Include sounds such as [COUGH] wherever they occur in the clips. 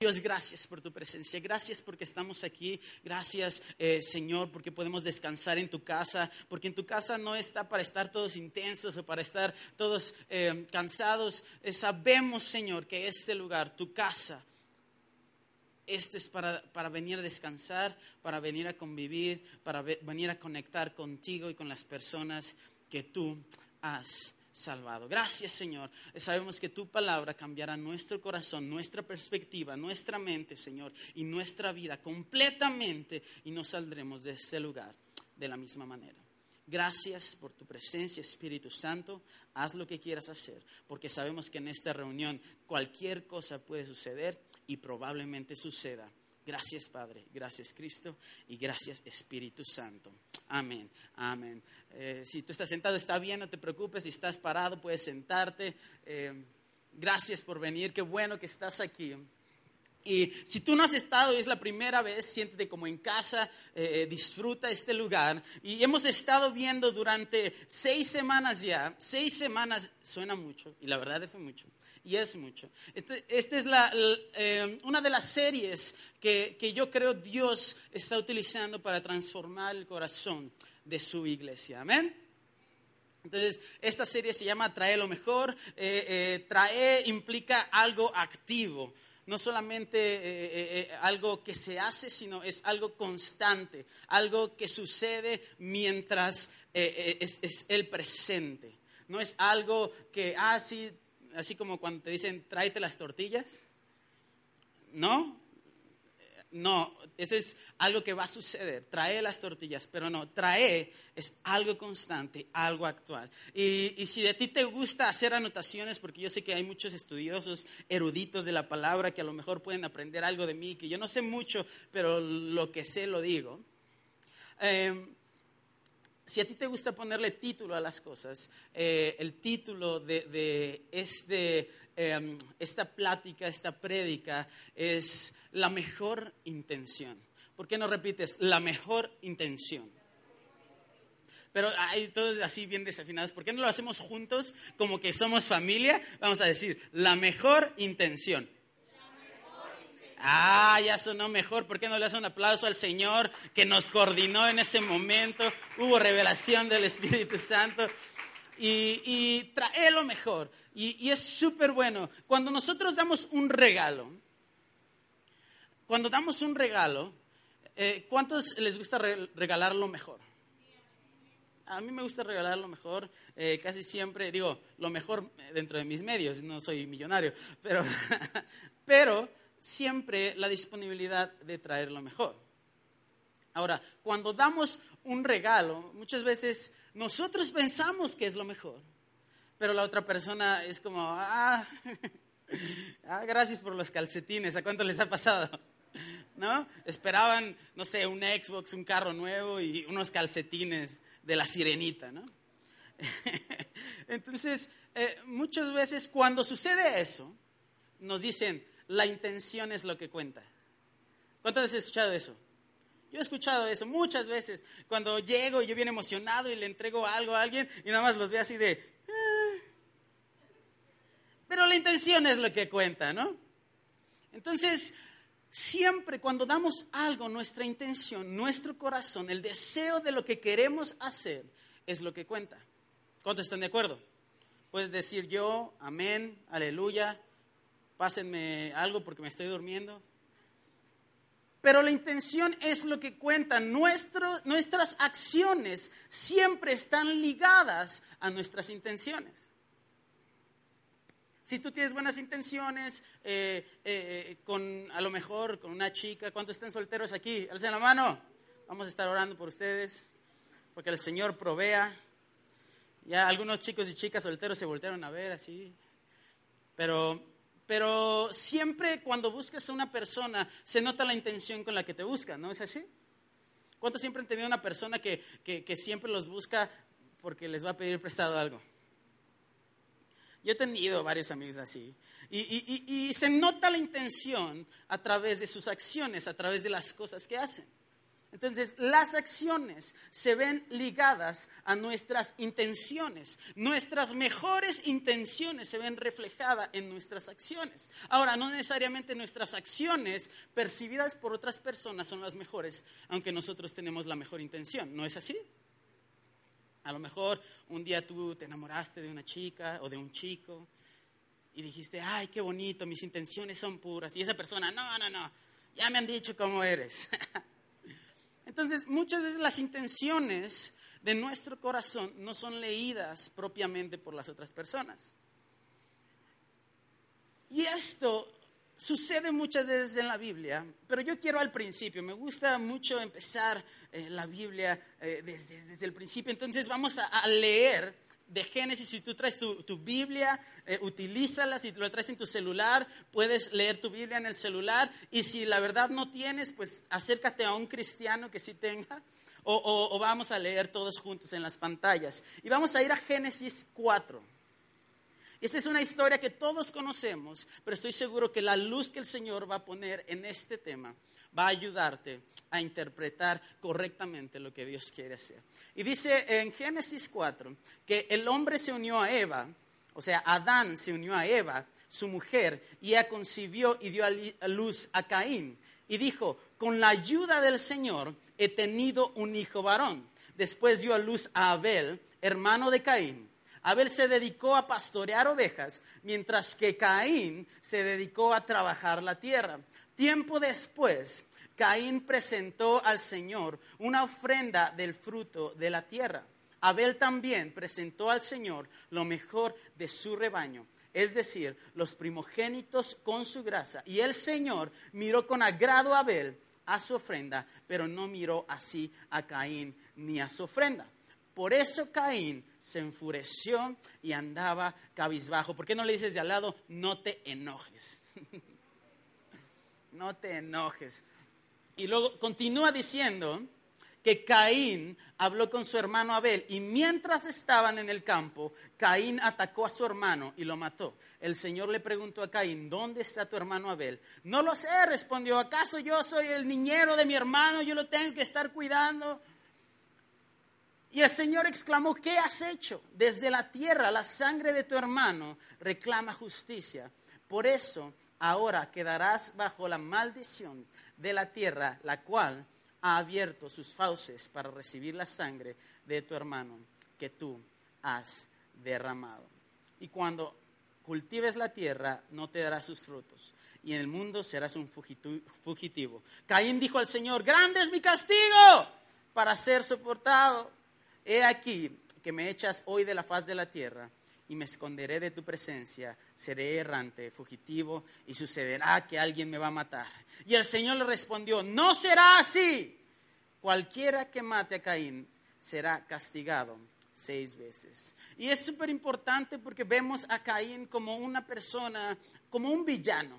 Dios, gracias por tu presencia, gracias porque estamos aquí, gracias eh, Señor porque podemos descansar en tu casa, porque en tu casa no está para estar todos intensos o para estar todos eh, cansados. Eh, sabemos Señor que este lugar, tu casa, este es para, para, venir a descansar, para venir a convivir, para venir a conectar contigo y con las personas que tú has salvado. Gracias Señor. Sabemos que tu palabra cambiará nuestro corazón, nuestra perspectiva, nuestra mente, Señor, y nuestra vida completamente y nos saldremos de este lugar de la misma manera. Gracias por tu presencia, Espíritu Santo. Haz lo que quieras hacer, porque sabemos que en esta reunión cualquier cosa puede suceder y probablemente suceda. Gracias Padre, gracias Cristo y gracias Espíritu Santo. Amén, amén. Eh, si tú estás sentado está bien, no te preocupes. Si estás parado puedes sentarte. Eh, gracias por venir, qué bueno que estás aquí. Y si tú no has estado y es la primera vez, siéntete como en casa, eh, disfruta este lugar. Y hemos estado viendo durante seis semanas ya, seis semanas, suena mucho, y la verdad fue mucho, y es mucho. Esta este es la, una de las series que, que yo creo Dios está utilizando para transformar el corazón de su iglesia. Amén. Entonces, esta serie se llama Trae lo mejor. Eh, eh, trae implica algo activo, no solamente eh, algo que se hace, sino es algo constante, algo que sucede mientras es, el presente. No es algo que, ah, así como cuando te dicen, tráete las tortillas. No, no, eso es algo que va a suceder. Trae las tortillas, pero no, trae es algo constante, algo actual. Y, si de ti te gusta hacer anotaciones, porque yo sé que hay muchos estudiosos, eruditos de la palabra, que a lo mejor pueden aprender algo de mí, que yo no sé mucho, pero lo que sé lo digo. Em, si a ti te gusta ponerle título a las cosas, eh, el título de, este, em, esta plática, esta prédica es la mejor intención. ¿Por qué no repites la mejor intención? Pero hay todos así bien desafinados. ¿Por qué no lo hacemos juntos como que somos familia? Vamos a decir la mejor intención. Ah, ya sonó mejor. ¿Por qué no le hace un aplauso al Señor que nos coordinó en ese momento? Hubo revelación del Espíritu Santo. Y, trae lo mejor. y es súper bueno. Cuando nosotros damos un regalo, cuando damos un regalo, eh, ¿cuántos les gusta regalar lo mejor? A mí me gusta regalar lo mejor, eh, casi siempre, digo, lo mejor dentro de mis medios, no soy millonario, pero, [LAUGHS] pero siempre la disponibilidad de traer lo mejor. Ahora, cuando damos un regalo, muchas veces nosotros pensamos que es lo mejor, pero la otra persona es como, ah, [LAUGHS] ah gracias por los calcetines, ¿a cuánto les ha pasado? ¿no? Esperaban, no sé, un Xbox, un carro nuevo y unos calcetines de la sirenita, ¿no? [LAUGHS] Entonces, eh, muchas veces cuando sucede eso, nos dicen, la intención es lo que cuenta. ¿Cuántas veces has escuchado eso? Yo he escuchado eso muchas veces. Cuando llego y yo bien emocionado y le entrego algo a alguien y nada más los veo así de... Ah". Pero la intención es lo que cuenta, ¿no? Entonces, Siempre cuando damos algo, nuestra intención, nuestro corazón, el deseo de lo que queremos hacer es lo que cuenta. ¿Cuántos están de acuerdo? Puedes decir yo, amén, aleluya, pásenme algo porque me estoy durmiendo. Pero la intención es lo que cuenta. nuestras acciones siempre están ligadas a nuestras intenciones. Si tú tienes buenas intenciones, eh, eh, con a lo mejor con una chica, ¿cuántos están solteros aquí? Alcen la mano. Vamos a estar orando por ustedes, porque el Señor provea. Ya algunos chicos y chicas solteros se voltearon a ver así. Pero pero siempre cuando buscas a una persona se nota la intención con la que te busca, ¿no es así? ¿Cuántos siempre han tenido una persona que, que, siempre los busca porque les va a pedir prestado algo? Yo he tenido varios amigos así. Y, y, y, se nota la intención a través de sus acciones, a través de las cosas que hacen. Entonces, las acciones se ven ligadas a nuestras intenciones. Nuestras mejores intenciones se ven reflejadas en nuestras acciones. Ahora, no necesariamente nuestras acciones percibidas por otras personas son las mejores, aunque nosotros tenemos la mejor intención. ¿No es así? A lo mejor un día tú te enamoraste de una chica o de un chico y dijiste, ay, qué bonito, mis intenciones son puras. Y esa persona, no, no, no, ya me han dicho cómo eres. [LAUGHS] Entonces, muchas veces las intenciones de nuestro corazón no son leídas propiamente por las otras personas. Y esto sucede muchas veces en la Biblia, pero yo quiero al principio, me gusta mucho empezar eh, la Biblia eh, desde, el principio, entonces vamos a leer de Génesis, si tú traes tu, Biblia, eh, utilízala, si lo traes en tu celular, puedes leer tu Biblia en el celular, y si la verdad no tienes, pues acércate a un cristiano que sí tenga, o, vamos a leer todos juntos en las pantallas. Y vamos a ir a Génesis 4. Esta es una historia que todos conocemos, pero estoy seguro que la luz que el Señor va a poner en este tema va a ayudarte a interpretar correctamente lo que Dios quiere hacer. Y dice en Génesis 4 que el hombre se unió a Eva, o sea, Adán se unió a Eva, su mujer, y ella concibió y dio a luz a Caín. Y dijo, con la ayuda del Señor he tenido un hijo varón. Después dio a luz a Abel, hermano de Caín. Abel se dedicó a pastorear ovejas, mientras que Caín se dedicó a trabajar la tierra. Tiempo después, Caín presentó al Señor una ofrenda del fruto de la tierra. Abel también presentó al Señor lo mejor de su rebaño, es decir, los primogénitos con su grasa. Y el Señor miró con agrado a Abel a su ofrenda, pero no miró así a Caín ni a su ofrenda. Por eso Caín se enfureció y andaba cabizbajo. ¿Por qué no le dices de al lado, no te enojes? [LAUGHS] no te enojes. Y luego continúa diciendo que Caín habló con su hermano Abel y mientras estaban en el campo, Caín atacó a su hermano y lo mató. El Señor le preguntó a Caín, ¿dónde está tu hermano Abel? No lo sé, respondió, ¿acaso yo soy el niñero de mi hermano? Yo lo tengo que estar cuidando. Y el Señor exclamó, ¿qué has hecho? Desde la tierra la sangre de tu hermano reclama justicia. Por eso ahora quedarás bajo la maldición de la tierra, la cual ha abierto sus fauces para recibir la sangre de tu hermano que tú has derramado. Y cuando cultives la tierra, no te dará sus frutos, y en el mundo serás un fugitivo. Caín dijo al Señor, grande es mi castigo para ser soportado. He aquí que me echas hoy de la faz de la tierra y me esconderé de tu presencia, seré errante, fugitivo, y sucederá que alguien me va a matar. Y el Señor le respondió, no será así. Cualquiera que mate a Caín será castigado seis veces. Y es súper importante porque vemos a Caín como una persona, como un villano.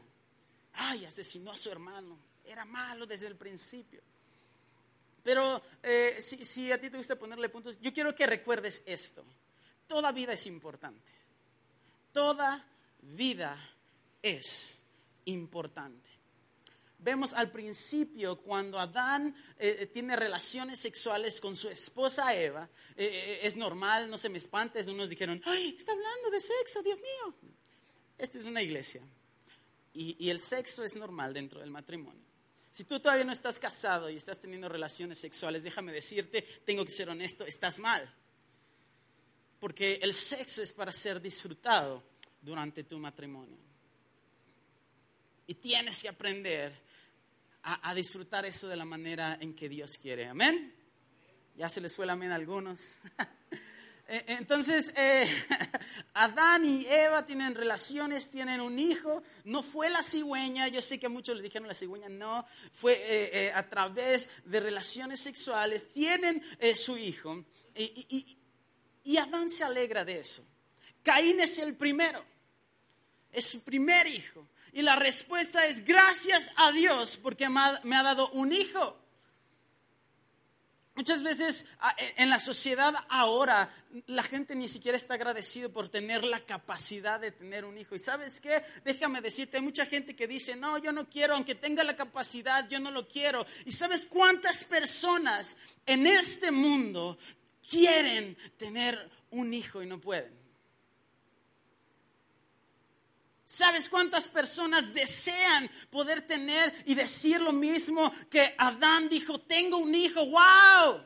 Ay, asesinó a su hermano. Era malo desde el principio. Pero eh, si, si a ti te gusta ponerle puntos, yo quiero que recuerdes esto toda vida es importante. Toda vida es importante. Vemos al principio cuando Adán eh, eh, tiene relaciones sexuales con su esposa Eva, eh, es normal, no se me espantes, unos dijeron, ¡ay, está hablando de sexo, Dios mío! Esta es una iglesia y el sexo es normal dentro del matrimonio. Si tú todavía no estás casado y estás teniendo relaciones sexuales, déjame decirte, tengo que ser honesto, estás mal porque el sexo es para ser disfrutado durante tu matrimonio. Y tienes que aprender a, disfrutar eso de la manera en que Dios quiere. Amén. Ya se les fue el amén a algunos. [LAUGHS] E, entonces, eh, [LAUGHS] Adán y Eva tienen relaciones, tienen un hijo. No fue la cigüeña, yo sé que muchos les dijeron la cigüeña, no, fue eh, eh, a través de relaciones sexuales. Tienen su hijo. y Adán se alegra de eso. Caín es el primero. Es su primer hijo. Y la respuesta es gracias a Dios porque me ha dado un hijo. Muchas veces e, en la sociedad ahora la gente ni siquiera está agradecido por tener la capacidad de tener un hijo. Y sabes qué, déjame decirte, hay mucha gente que dice, no, yo no quiero, aunque tenga la capacidad, yo no lo quiero. Y sabes cuántas personas en este mundo quieren tener un hijo y no pueden. ¿Sabes cuántas personas desean poder tener y decir lo mismo que Adán dijo, tengo un hijo, wow?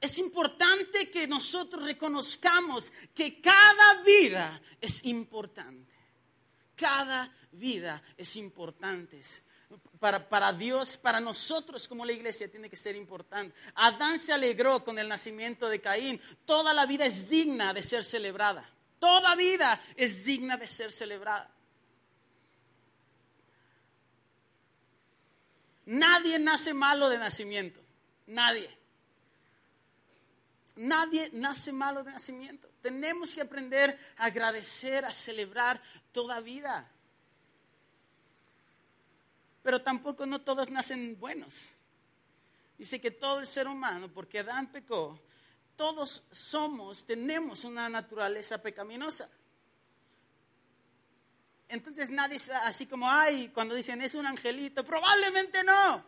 Es importante que nosotros reconozcamos que cada vida es importante. Cada vida es importante para, Dios, para nosotros como la iglesia tiene que ser importante. Adán se alegró con el nacimiento de Caín. Toda la vida es digna de ser celebrada. Toda vida es digna de ser celebrada. Nadie nace malo de nacimiento. Nadie. Nadie nace malo de nacimiento. Tenemos que aprender a agradecer, a celebrar toda vida. Pero tampoco no todos nacen buenos. Dice que todo el ser humano, porque Adán pecó, todos somos, tenemos una naturaleza pecaminosa. Entonces nadie es así como, ay, cuando dicen es un angelito, probablemente no.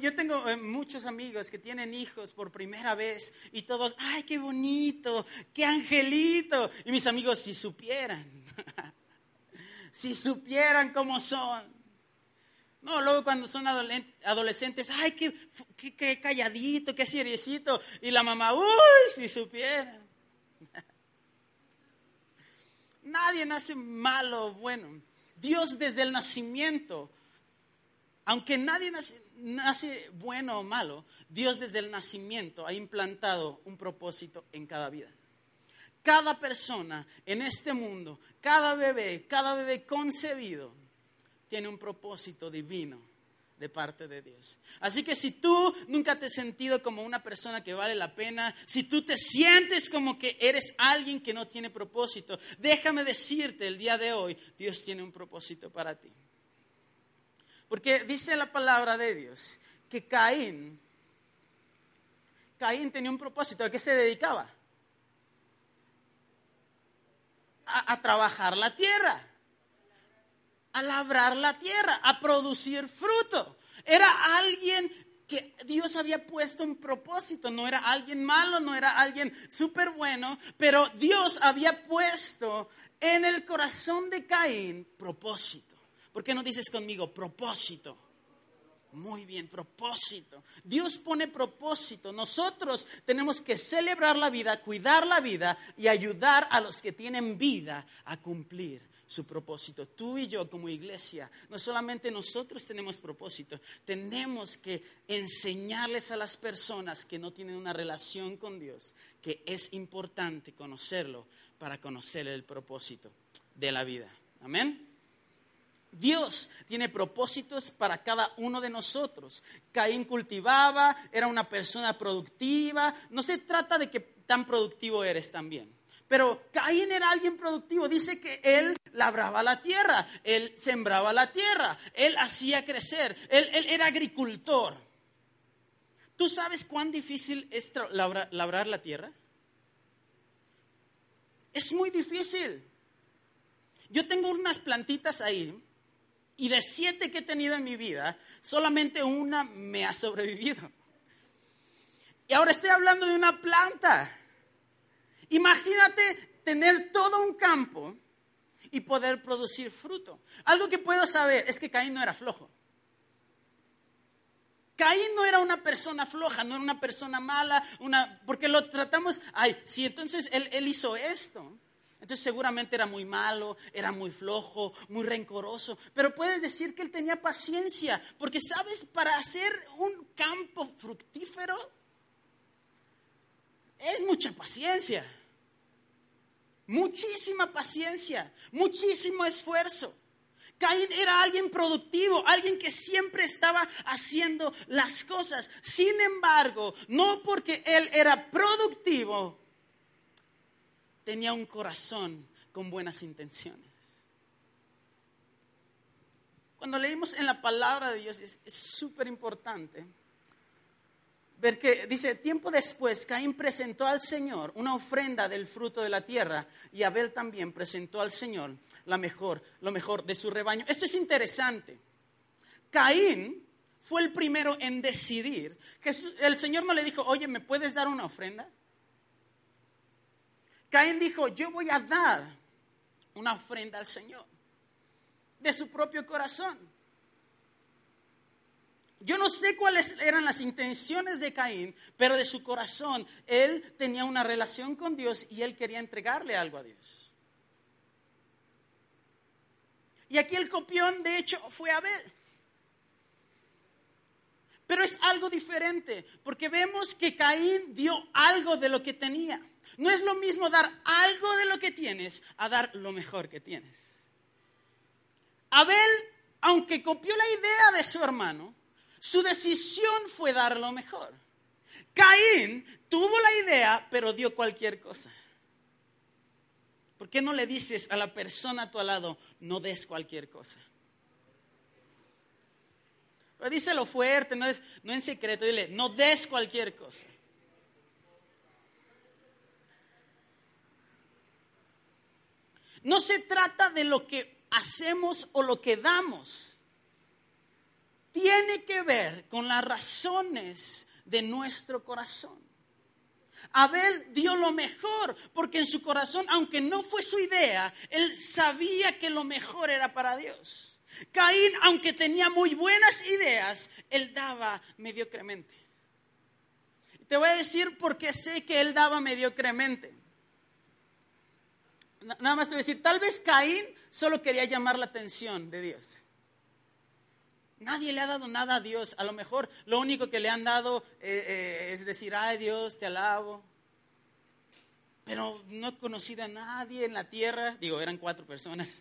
Yo tengo eh, muchos amigos que tienen hijos por primera vez y todos, ay, qué bonito, qué angelito. Y mis amigos, si supieran, [LAUGHS] si supieran cómo son. No, luego cuando son adolescentes, ay, qué, calladito, qué seriecito. Y la mamá, uy, si supiera. [LAUGHS] Nadie nace malo o bueno. Dios desde el nacimiento, aunque nadie nace, nace bueno o malo, Dios desde el nacimiento ha implantado un propósito en cada vida. Cada persona en este mundo, cada bebé, cada bebé concebido, tiene un propósito divino de parte de Dios. Así que si tú nunca te has sentido como una persona que vale la pena, si tú te sientes como que eres alguien que no tiene propósito, déjame decirte el día de hoy, Dios tiene un propósito para ti. Porque dice la palabra de Dios que Caín, Caín tenía un propósito, ¿a qué se dedicaba? A, a trabajar la tierra a labrar la tierra, a producir fruto. Era alguien que Dios había puesto un propósito, no era alguien malo, no era alguien súper bueno, pero Dios había puesto en el corazón de Caín propósito. ¿Por qué no dices conmigo propósito? Muy bien, propósito. Dios pone propósito. Nosotros tenemos que celebrar la vida, cuidar la vida y ayudar a los que tienen vida a cumplir su propósito. Tú y yo como iglesia, no solamente nosotros tenemos propósito, tenemos que enseñarles a las personas que no tienen una relación con Dios que es importante conocerlo para conocer el propósito de la vida. Amén. Dios tiene propósitos para cada uno de nosotros. Caín cultivaba, era una persona productiva. No se trata de que tan productivo eres también. Pero Caín era alguien productivo. Dice que él labraba la tierra, él sembraba la tierra, él hacía crecer, él, era agricultor. ¿Tú sabes cuán difícil es labrar la tierra? Es muy difícil. Yo tengo unas plantitas ahí y de siete que he tenido en mi vida, solamente una me ha sobrevivido. Y ahora estoy hablando de una planta. Imagínate tener todo un campo y poder producir fruto. Algo que puedo saber es que Caín no era flojo. Caín no era una persona floja, no era una persona mala, una, porque lo tratamos, ay, si entonces él, él hizo esto, entonces seguramente era muy malo, era muy flojo, muy rencoroso, pero puedes decir que él tenía paciencia, porque sabes, para hacer un campo fructífero es mucha paciencia. Muchísima paciencia, muchísimo esfuerzo. Caín era alguien productivo, alguien que siempre estaba haciendo las cosas. Sin embargo, no porque él era productivo, tenía un corazón con buenas intenciones. Cuando leímos en la palabra de Dios es súper importante ver que dice, tiempo después Caín presentó al Señor una ofrenda del fruto de la tierra y Abel también presentó al Señor la mejor, lo mejor de su rebaño. Esto es interesante. Caín fue el primero en decidir. que el Señor no le dijo, oye, ¿me puedes dar una ofrenda? Caín dijo, yo voy a dar una ofrenda al Señor de su propio corazón. Yo no sé cuáles eran las intenciones de Caín, pero de su corazón él tenía una relación con Dios y él quería entregarle algo a Dios. Y aquí el copión, de hecho, fue Abel. Pero es algo diferente, porque vemos que Caín dio algo de lo que tenía. No es lo mismo dar algo de lo que tienes a dar lo mejor que tienes. Abel, aunque copió la idea de su hermano, su decisión fue dar lo mejor. Caín tuvo la idea, pero dio cualquier cosa. ¿Por qué no le dices a la persona a tu lado, no des cualquier cosa? Pero díselo fuerte, no, es, no en secreto, dile, no des cualquier cosa. No se trata de lo que hacemos o lo que damos. Tiene que ver con las razones de nuestro corazón. Abel dio lo mejor porque en su corazón, aunque no fue su idea, él sabía que lo mejor era para Dios. Caín, aunque tenía muy buenas ideas, él daba mediocremente. Te voy a decir por qué sé que él daba mediocremente. Nada más te voy a decir, tal vez Caín solo quería llamar la atención de Dios. Nadie le ha dado nada a Dios. A lo mejor lo único que le han dado eh, eh, es decir, ay Dios, te alabo. Pero no he conocido a nadie en la tierra, digo, eran cuatro personas,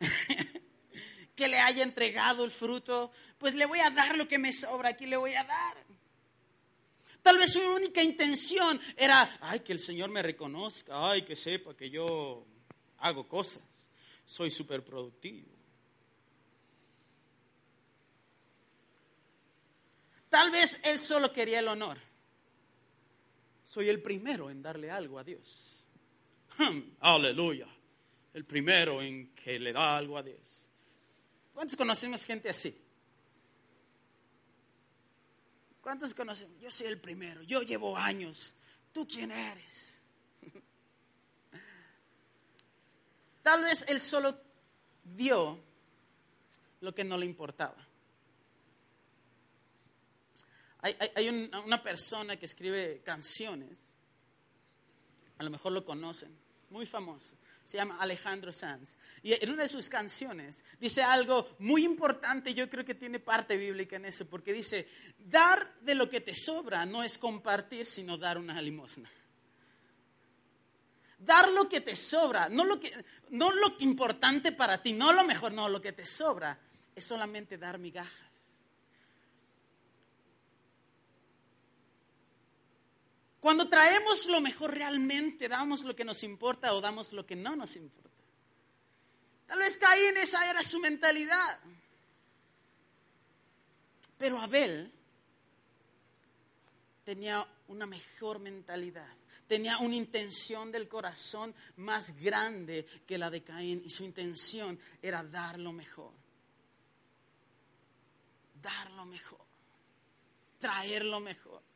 [LAUGHS] que le haya entregado el fruto. Pues le voy a dar lo que me sobra, aquí le voy a dar. Tal vez su única intención era, ay, que el Señor me reconozca, ay, que sepa que yo hago cosas, soy súper productivo. Tal vez él solo quería el honor. Soy el primero en darle algo a Dios. aleluya. El primero en que le da algo a Dios. ¿Cuántos conocemos gente así? ¿Cuántos conocen? Yo soy el primero, yo llevo años. ¿Tú quién eres? [LAUGHS] Tal vez él solo dio lo que no le importaba. Hay, una persona que escribe canciones, a lo mejor lo conocen, muy famoso se llama Alejandro Sanz. Y en una de sus canciones dice algo muy importante, yo creo que tiene parte bíblica en eso, porque dice, dar de lo que te sobra no es compartir, sino dar una limosna. Dar lo que te sobra, no lo que, no lo importante para ti, no lo mejor, no, lo que te sobra, es solamente dar migajas. Cuando traemos lo mejor realmente, damos lo que nos importa o damos lo que no nos importa. Tal vez Caín esa era su mentalidad. Pero Abel tenía una mejor mentalidad, tenía una intención del corazón más grande que la de Caín y su intención era dar lo mejor. Dar lo mejor, traer lo mejor.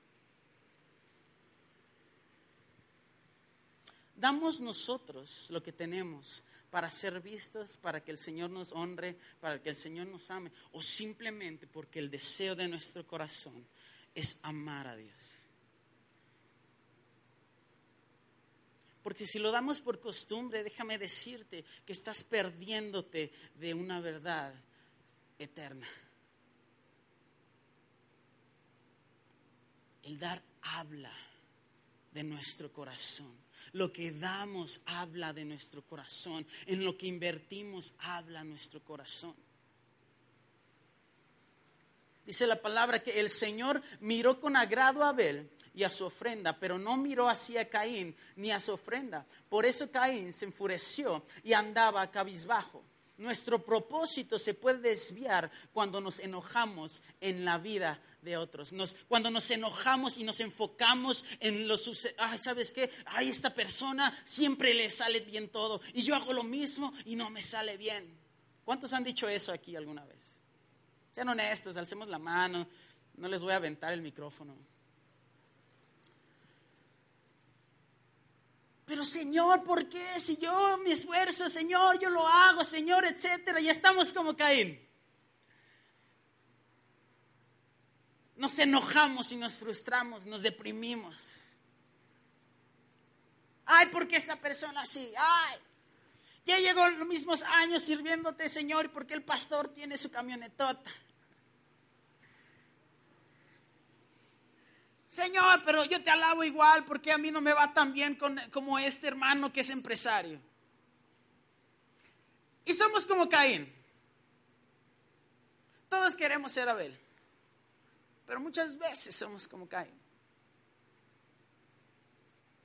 Damos nosotros lo que tenemos para ser vistos, para que el Señor nos honre, para que el Señor nos ame, o simplemente porque el deseo de nuestro corazón es amar a Dios. Porque si lo damos por costumbre, déjame decirte que estás perdiéndote de una verdad eterna. El dar habla de nuestro corazón. Lo que damos habla de nuestro corazón. En lo que invertimos habla nuestro corazón. Dice la palabra que el Señor miró con agrado a Abel y a su ofrenda, pero no miró hacia Caín ni a su ofrenda. Por eso Caín se enfureció y andaba cabizbajo. Nuestro propósito se puede desviar cuando nos enojamos en la vida de otros. cuando nos enojamos y nos enfocamos en los ay, ¿sabes qué? Ay, esta persona siempre le sale bien todo y yo hago lo mismo y no me sale bien. ¿Cuántos han dicho eso aquí alguna vez? Sean honestos, alcemos la mano, no les voy a aventar el micrófono. Pero Señor, ¿por qué? Si yo me esfuerzo, Señor, yo lo hago, Señor, etcétera, y estamos como Caín. Nos enojamos y nos frustramos, nos deprimimos. Ay, ¿por qué esta persona así? Ay, ya llegó los mismos años sirviéndote, Señor, porque el pastor tiene su camionetota. Señor, pero yo te alabo igual porque a mí no me va tan bien como este hermano que es empresario. Y somos como Caín. Todos queremos ser Abel, pero muchas veces somos como Caín.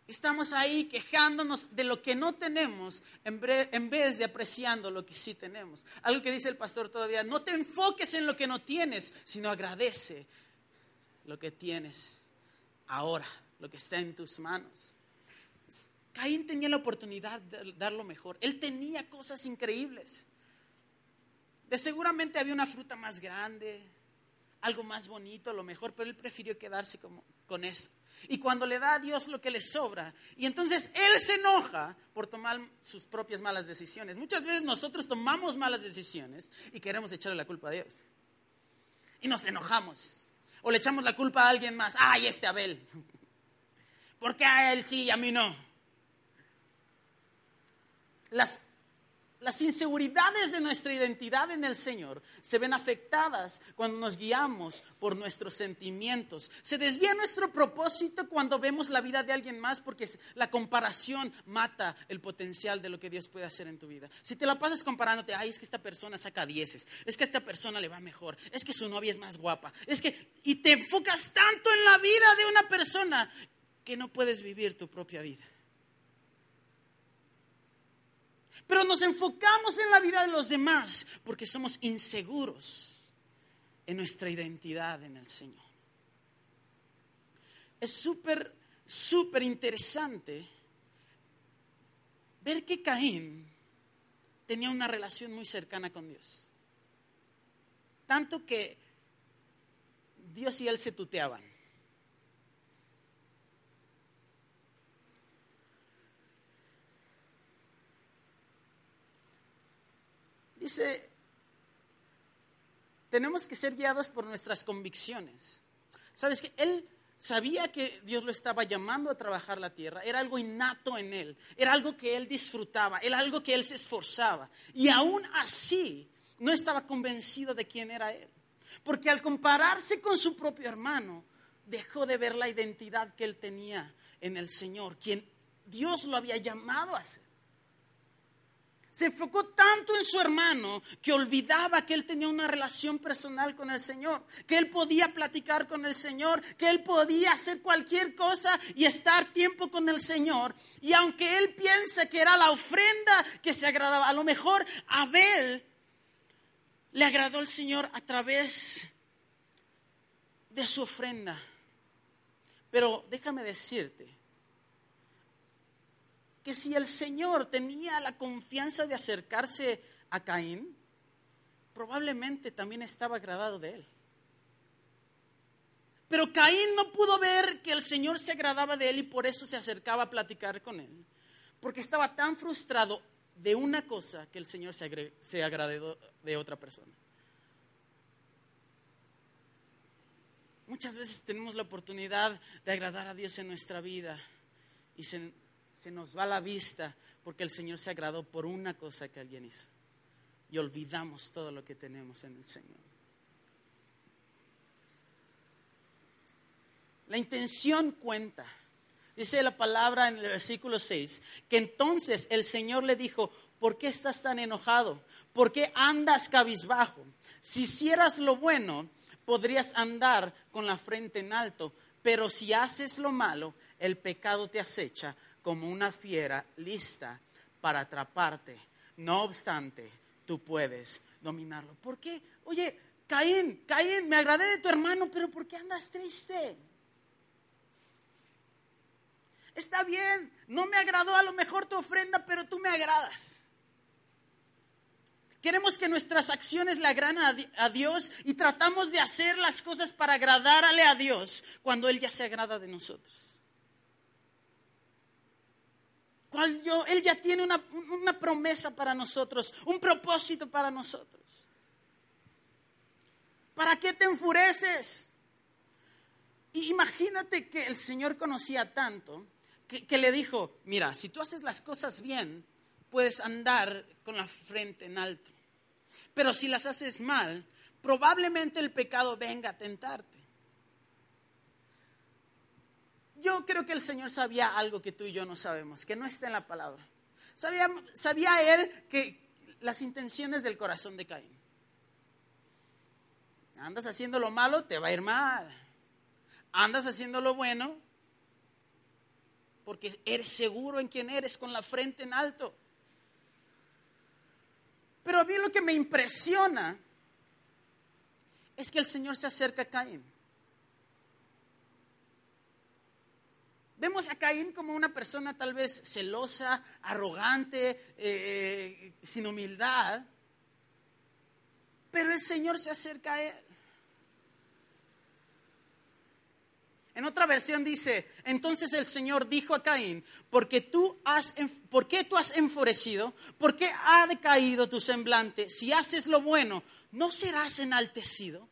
Estamos ahí quejándonos de lo que no tenemos en vez de apreciando lo que sí tenemos. Algo que dice el pastor todavía, no te enfoques en lo que no tienes, sino agradece lo que tienes ahora, lo que está en tus manos. Caín tenía la oportunidad de dar lo mejor. Él tenía cosas increíbles. De seguramente había una fruta más grande, algo más bonito, lo mejor, pero él prefirió quedarse como, con eso. Y cuando le da a Dios lo que le sobra, y entonces él se enoja por tomar sus propias malas decisiones. Muchas veces nosotros tomamos malas decisiones y queremos echarle la culpa a Dios. Y nos enojamos. O le echamos la culpa a alguien más. Ay, este Abel. [LAUGHS] ¿Por qué a él sí y a mí no? Las las inseguridades de nuestra identidad en el Señor se ven afectadas cuando nos guiamos por nuestros sentimientos. Se desvía nuestro propósito cuando vemos la vida de alguien más porque la comparación mata el potencial de lo que Dios puede hacer en tu vida. Si te la pasas comparándote, ay, es que esta persona saca dieces, es que a esta persona le va mejor, es que su novia es más guapa, es que... Y te enfocas tanto en la vida de una persona que no puedes vivir tu propia vida. Pero nos enfocamos en la vida de los demás porque somos inseguros en nuestra identidad en el Señor. Es súper, súper interesante ver que Caín tenía una relación muy cercana con Dios. Tanto que Dios y él se tuteaban. Dice, tenemos que ser guiados por nuestras convicciones. ¿Sabes que Él sabía que Dios lo estaba llamando a trabajar la tierra, era algo innato en él, era algo que él disfrutaba, era algo que él se esforzaba. Y aún así no estaba convencido de quién era él. Porque al compararse con su propio hermano, dejó de ver la identidad que él tenía en el Señor, quien Dios lo había llamado a ser. Se enfocó tanto en su hermano que olvidaba que él tenía una relación personal con el Señor, que él podía platicar con el Señor, que él podía hacer cualquier cosa y estar tiempo con el Señor. Y aunque él piensa que era la ofrenda que se agradaba, a lo mejor Abel le agradó el Señor a través de su ofrenda. Pero déjame decirte, que si el Señor tenía la confianza de acercarse a Caín, probablemente también estaba agradado de él. Pero Caín no pudo ver que el Señor se agradaba de él y por eso se acercaba a platicar con él. Porque estaba tan frustrado de una cosa que el Señor se, se agradó de otra persona. Muchas veces tenemos la oportunidad de agradar a Dios en nuestra vida y se, se nos va la vista porque el Señor se agradó por una cosa que alguien hizo. Y olvidamos todo lo que tenemos en el Señor. La intención cuenta. Dice la palabra en el versículo 6, que entonces el Señor le dijo, ¿por qué estás tan enojado? ¿Por qué andas cabizbajo? Si hicieras lo bueno, podrías andar con la frente en alto, pero si haces lo malo, el pecado te acecha como una fiera lista para atraparte. No obstante, tú puedes dominarlo. ¿Por qué? Oye, Caín, Caín, me agradé de tu hermano, pero ¿por qué andas triste? Está bien, no me agradó a lo mejor tu ofrenda, pero tú me agradas. Queremos que nuestras acciones le agraden a Dios y tratamos de hacer las cosas para agradarle a Dios cuando Él ya se agrada de nosotros. Él ya tiene una, una promesa para nosotros, un propósito para nosotros. ¿Para qué te enfureces? Y imagínate que el Señor conocía tanto que, le dijo, mira, si tú haces las cosas bien, puedes andar con la frente en alto. Pero si las haces mal, probablemente el pecado venga a tentarte. Yo creo que el Señor sabía algo que tú y yo no sabemos, que no está en la palabra. Sabía, sabía Él que las intenciones del corazón de Caín. Andas haciendo lo malo, te va a ir mal. Andas haciendo lo bueno, porque eres seguro en quién eres, con la frente en alto. Pero a mí lo que me impresiona es que el Señor se acerca a Caín. Vemos a Caín como una persona tal vez celosa, arrogante, eh, sin humildad, pero el Señor se acerca a él. En otra versión dice, entonces el Señor dijo a Caín, porque tú has, ¿por qué tú has enfurecido? ¿Por qué ha decaído tu semblante? Si haces lo bueno, ¿no serás enaltecido?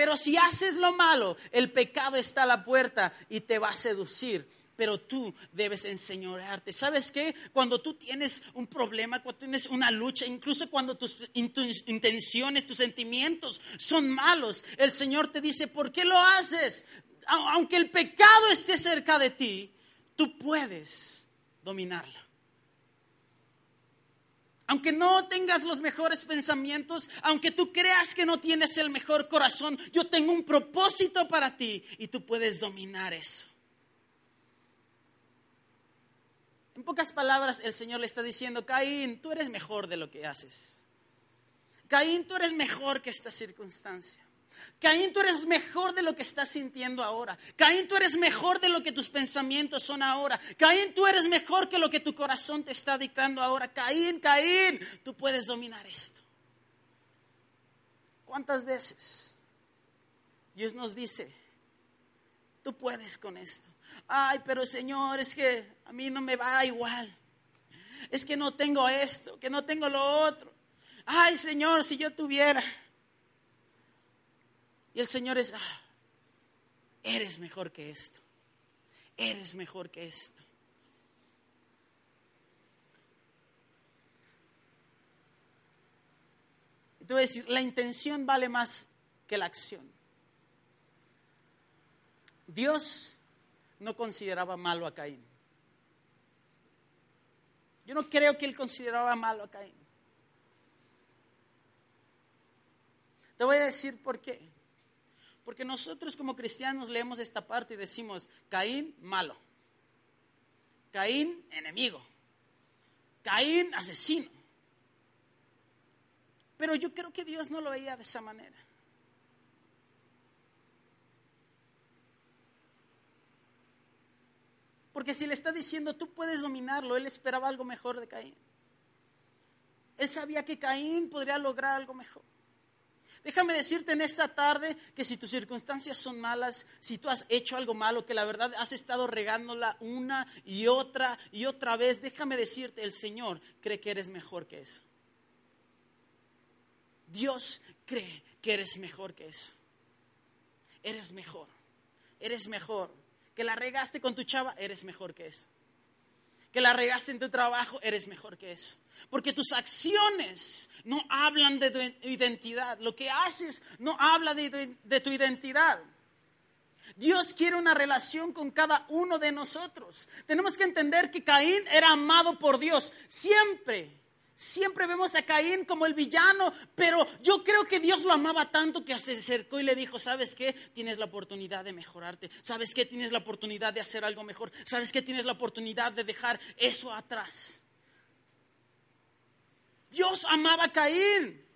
Pero si haces lo malo, el pecado está a la puerta y te va a seducir pero tú debes enseñorearte. ¿Sabes qué? Cuando tú tienes un problema, cuando tienes una lucha, incluso cuando tus, intenciones, tus sentimientos son malos, el Señor te dice, ¿por qué lo haces? Aunque el pecado esté cerca de ti, tú puedes dominarlo. Aunque no tengas los mejores pensamientos, aunque tú creas que no tienes el mejor corazón, yo tengo un propósito para ti y tú puedes dominar eso. En pocas palabras, el Señor le está diciendo, Caín, tú eres mejor de lo que haces. Caín, tú eres mejor que esta circunstancia. Caín, tú eres mejor de lo que estás sintiendo ahora. Caín, tú eres mejor de lo que tus pensamientos son ahora. Caín, tú eres mejor que lo que tu corazón te está dictando ahora. Caín, Caín, tú puedes dominar esto. ¿Cuántas veces Dios nos dice, tú puedes con esto? Ay, pero Señor, es que a mí no me va igual. Es que no tengo esto, que no tengo lo otro. Ay, Señor, si yo tuviera. Y el Señor es, ah, eres mejor que esto. Eres mejor que esto. Entonces, la intención vale más que la acción. Dios no consideraba malo a Caín. Yo no creo que él consideraba malo a Caín. Te voy a decir por qué. Porque nosotros como cristianos leemos esta parte y decimos, Caín malo, Caín enemigo, Caín asesino. Pero yo creo que Dios no lo veía de esa manera. Porque si le está diciendo, tú puedes dominarlo, él esperaba algo mejor de Caín. Él sabía que Caín podría lograr algo mejor. Déjame decirte en esta tarde que si tus circunstancias son malas, si tú has hecho algo malo, que la verdad has estado regándola una y otra y otra vez, déjame decirte, el Señor cree que eres mejor que eso. Dios cree que eres mejor que eso. Eres mejor. Eres mejor que la regaste con tu chava, eres mejor que eso. Que la regaste en tu trabajo, eres mejor que eso. Porque tus acciones no hablan de tu identidad. Lo que haces no habla de, de tu identidad. Dios quiere una relación con cada uno de nosotros. Tenemos que entender que Caín era amado por Dios. Siempre, Siempre vemos a Caín como el villano, pero yo creo que Dios lo amaba tanto que se acercó y le dijo, ¿sabes qué? Tienes la oportunidad de mejorarte, ¿sabes qué? Tienes la oportunidad de hacer algo mejor, ¿sabes qué? Tienes la oportunidad de dejar eso atrás. Dios amaba a Caín.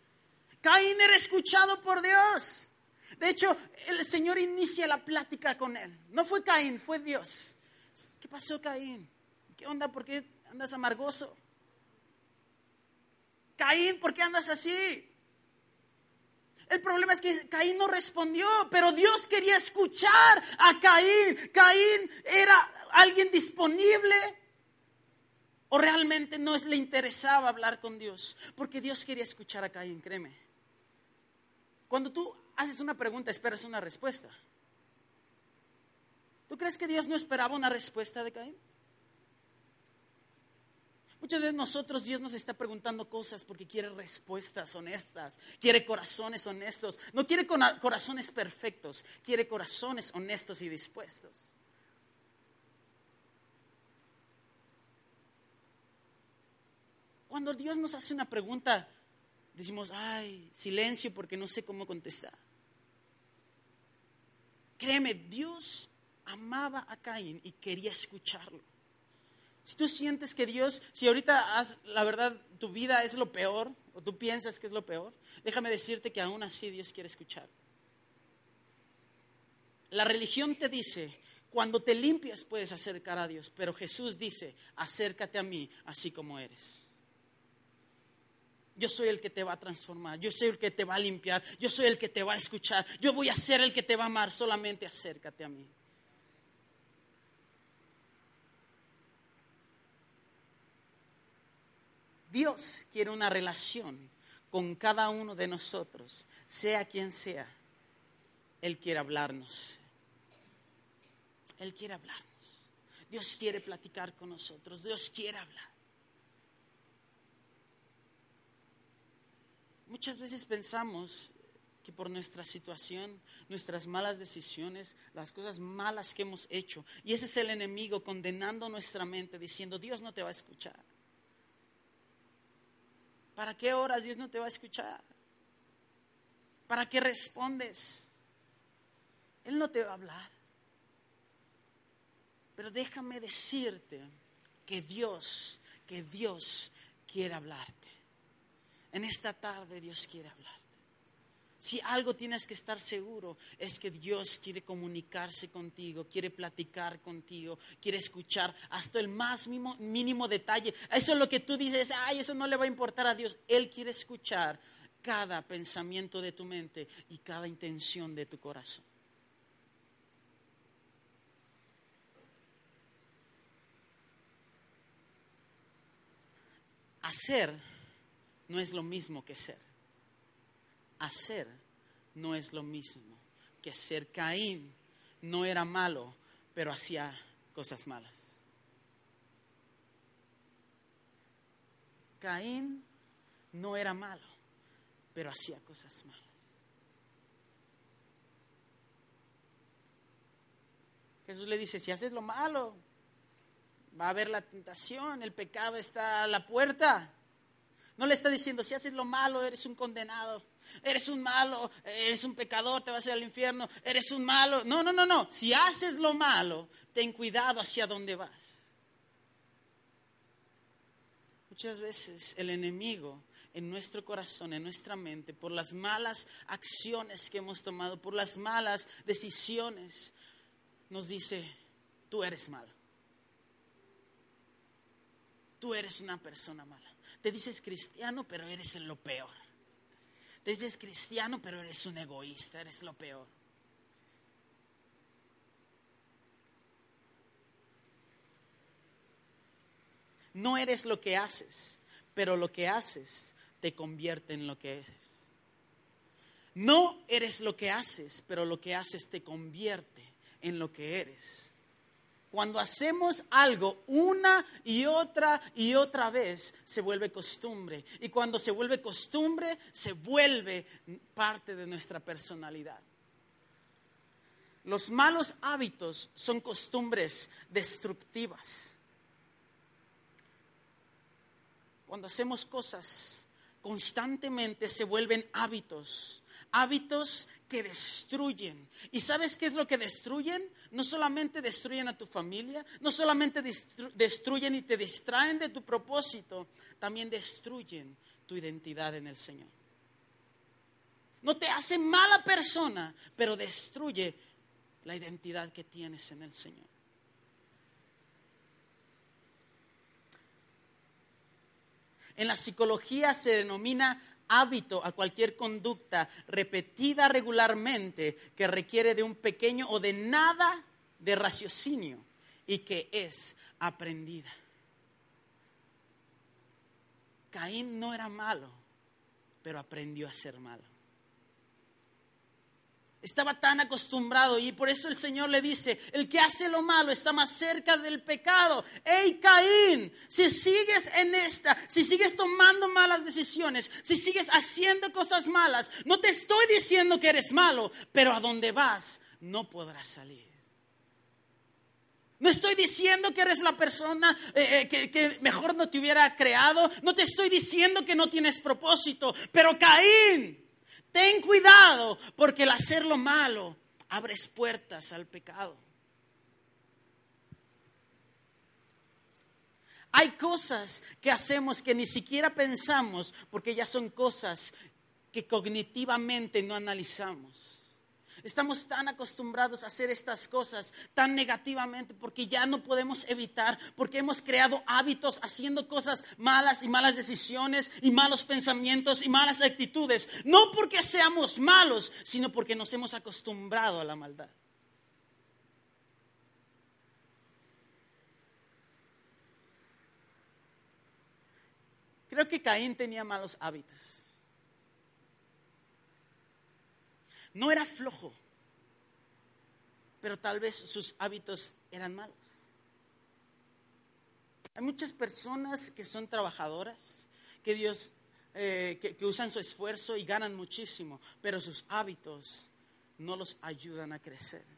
Caín era escuchado por Dios. De hecho, el Señor inicia la plática con él. No fue Caín, fue Dios. ¿Qué pasó, Caín? ¿Qué onda? ¿Por qué andas amargoso? Caín, ¿por qué andas así? El problema es que Caín no respondió, pero Dios quería escuchar a Caín. Caín era alguien disponible o realmente no le interesaba hablar con Dios, porque Dios quería escuchar a Caín, créeme. Cuando tú haces una pregunta, esperas una respuesta. ¿Tú crees que Dios no esperaba una respuesta de Caín? Muchas veces nosotros Dios nos está preguntando cosas porque quiere respuestas honestas, quiere corazones honestos, no quiere corazones perfectos, quiere corazones honestos y dispuestos. Cuando Dios nos hace una pregunta, decimos, ay, silencio porque no sé cómo contestar. Créeme, Dios amaba a Caín y quería escucharlo. Si tú sientes que Dios, si ahorita la verdad tu vida es lo peor, o tú piensas que es lo peor, déjame decirte que aún así Dios quiere escuchar. La religión te dice, cuando te limpias puedes acercar a Dios, pero Jesús dice, acércate a mí así como eres. Yo soy el que te va a transformar, yo soy el que te va a limpiar, yo soy el que te va a escuchar, yo voy a ser el que te va a amar, solamente acércate a mí. Dios quiere una relación con cada uno de nosotros, sea quien sea. Él quiere hablarnos. Él quiere hablarnos. Dios quiere platicar con nosotros. Dios quiere hablar. Muchas veces pensamos que por nuestra situación, nuestras malas decisiones, las cosas malas que hemos hecho, y ese es el enemigo condenando nuestra mente, diciendo, Dios no te va a escuchar. ¿Para qué horas Dios no te va a escuchar? ¿Para qué respondes? Él no te va a hablar. Pero déjame decirte que Dios, que Dios quiere hablarte. En esta tarde Dios quiere hablarte. Si algo tienes que estar seguro es que Dios quiere comunicarse contigo, quiere platicar contigo, quiere escuchar hasta el más mínimo, mínimo, detalle. Eso es lo que tú dices, ay, eso no le va a importar a Dios. Él quiere escuchar cada pensamiento de tu mente y cada intención de tu corazón. Hacer no es lo mismo que ser hacer no es lo mismo que ser. Caín no era malo, pero hacía cosas malas. Caín no era malo, pero hacía cosas malas. Jesús le dice, si haces lo malo, va a haber la tentación, el pecado está a la puerta. No le está diciendo, si haces lo malo, eres un condenado eres un malo, eres un pecador, te vas a ir al infierno, eres un malo. No, no, no, no. Si haces lo malo, ten cuidado hacia dónde vas. Muchas veces el enemigo en nuestro corazón, en nuestra mente, por las malas acciones que hemos tomado, por las malas decisiones, nos dice, tú eres malo. Tú eres una persona mala. Te dices cristiano, pero eres lo peor. Dices cristiano, pero eres un egoísta, eres lo peor. No eres lo que haces, pero lo que haces te convierte en lo que eres. No eres lo que haces, pero lo que haces te convierte en lo que eres. Cuando hacemos algo una y otra y otra vez, se vuelve costumbre. Y cuando se vuelve costumbre, se vuelve parte de nuestra personalidad. Los malos hábitos son costumbres destructivas. cuando hacemos cosas constantemente se vuelven hábitos, hábitos destruyen. ¿Y sabes qué es lo que destruyen? No solamente destruyen a tu familia, no solamente destruyen y te distraen de tu propósito, también destruyen tu identidad en el Señor. No te hace mala persona, pero destruye la identidad que tienes en el Señor. En la psicología se denomina hábito a cualquier conducta repetida regularmente que requiere de un pequeño o de nada de raciocinio y que es aprendida. Caín no era malo, pero aprendió a ser malo. Estaba tan acostumbrado y por eso el Señor le dice, el que hace lo malo está más cerca del pecado. Hey Caín, si sigues en esta, si sigues tomando malas decisiones, si sigues haciendo cosas malas, no te estoy diciendo que eres malo, pero a donde vas no podrás salir. No estoy diciendo que eres la persona eh, eh, que mejor no te hubiera creado. No te estoy diciendo que no tienes propósito. Pero Caín, Ten cuidado porque el hacer lo malo abres puertas al pecado. Hay cosas que hacemos que ni siquiera pensamos porque ya son cosas que cognitivamente no analizamos. Estamos tan acostumbrados a hacer estas cosas tan negativamente porque ya no podemos evitar, porque hemos creado hábitos haciendo cosas malas y malas decisiones y malos pensamientos y malas actitudes. No porque seamos malos, sino porque nos hemos acostumbrado a la maldad. Creo que Caín tenía malos hábitos. No era flojo, pero tal vez sus hábitos eran malos. Hay muchas personas que son trabajadoras, que Dios, eh, que usan su esfuerzo y ganan muchísimo, pero sus hábitos no los ayudan a crecer.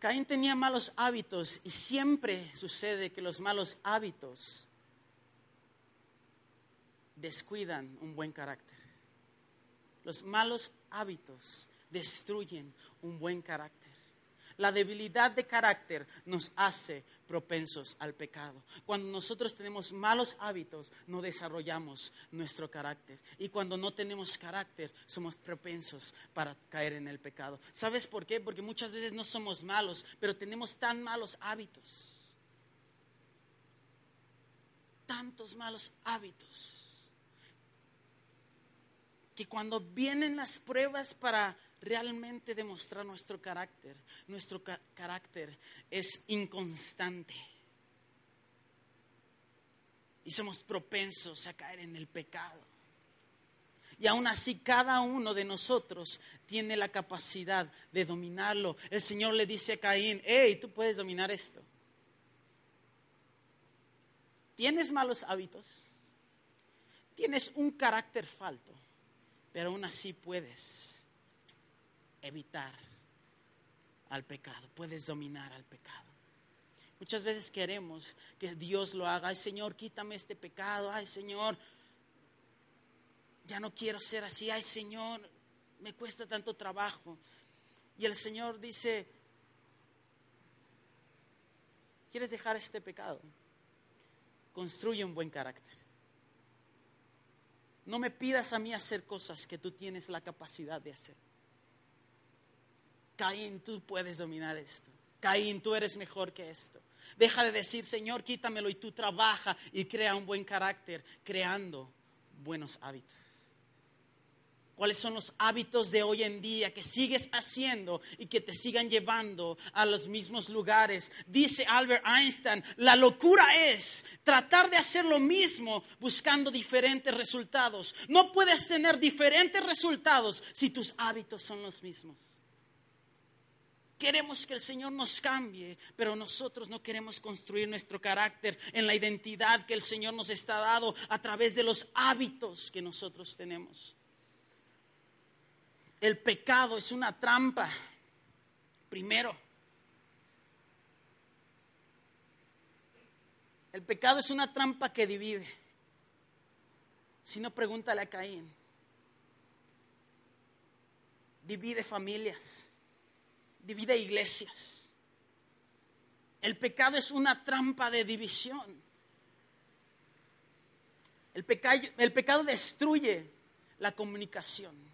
Caín tenía malos hábitos y siempre sucede que los malos hábitos descuidan un buen carácter. Los malos hábitos destruyen un buen carácter. La debilidad de carácter nos hace propensos al pecado. Cuando nosotros tenemos malos hábitos, no desarrollamos nuestro carácter. Y cuando no tenemos carácter, somos propensos para caer en el pecado. ¿Sabes por qué? Porque muchas veces no somos malos, pero tenemos tan malos hábitos. Tantos malos hábitos. Que cuando vienen las pruebas para realmente demostrar nuestro carácter. Nuestro carácter es inconstante. Y somos propensos a caer en el pecado. Y aún así cada uno de nosotros tiene la capacidad de dominarlo. El Señor le dice a Caín, hey, tú puedes dominar esto. ¿Tienes malos hábitos? Tienes un carácter falto, pero aún así puedes evitar al pecado, puedes dominar al pecado. Muchas veces queremos que Dios lo haga. Ay Señor, quítame este pecado. Ay Señor, ya no quiero ser así. Ay Señor, me cuesta tanto trabajo. Y el Señor dice, ¿quieres dejar este pecado? Construye un buen carácter. No me pidas a mí hacer cosas que tú tienes la capacidad de hacer. Caín, tú puedes dominar esto. Caín, tú eres mejor que esto. Deja de decir, Señor, quítamelo y tú trabaja y crea un buen carácter, creando buenos hábitos. ¿Cuáles son los hábitos de hoy en día que sigues haciendo y que te sigan llevando a los mismos lugares? Dice Albert Einstein, la locura es tratar de hacer lo mismo buscando diferentes resultados. No puedes tener diferentes resultados si tus hábitos son los mismos. Queremos que el Señor nos cambie, pero nosotros no queremos construir nuestro carácter en la identidad que el Señor nos está dado a través de los hábitos que nosotros tenemos. El pecado es una trampa. primero. El pecado es una trampa que divide. Si no, pregúntale a Caín. Divide familias, divide iglesias. El pecado es una trampa de división. El el pecado destruye la comunicación.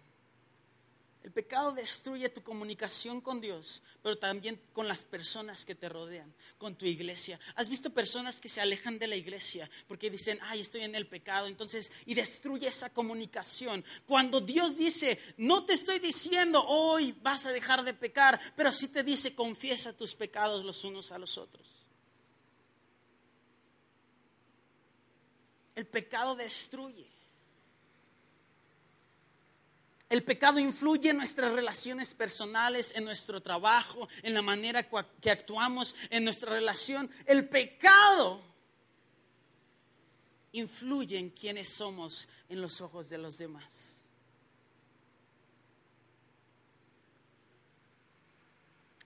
El pecado destruye tu comunicación con Dios, pero también con las personas que te rodean, con tu iglesia. ¿Has visto personas que se alejan de la iglesia porque dicen, ay, estoy en el pecado? Entonces, y destruye esa comunicación. Cuando Dios dice, no te estoy diciendo, hoy vas a dejar de pecar, pero sí te dice, confiesa tus pecados los unos a los otros. El pecado destruye. El pecado influye en nuestras relaciones personales, en nuestro trabajo, en la manera que actuamos, en nuestra relación. El pecado influye en quienes somos en los ojos de los demás.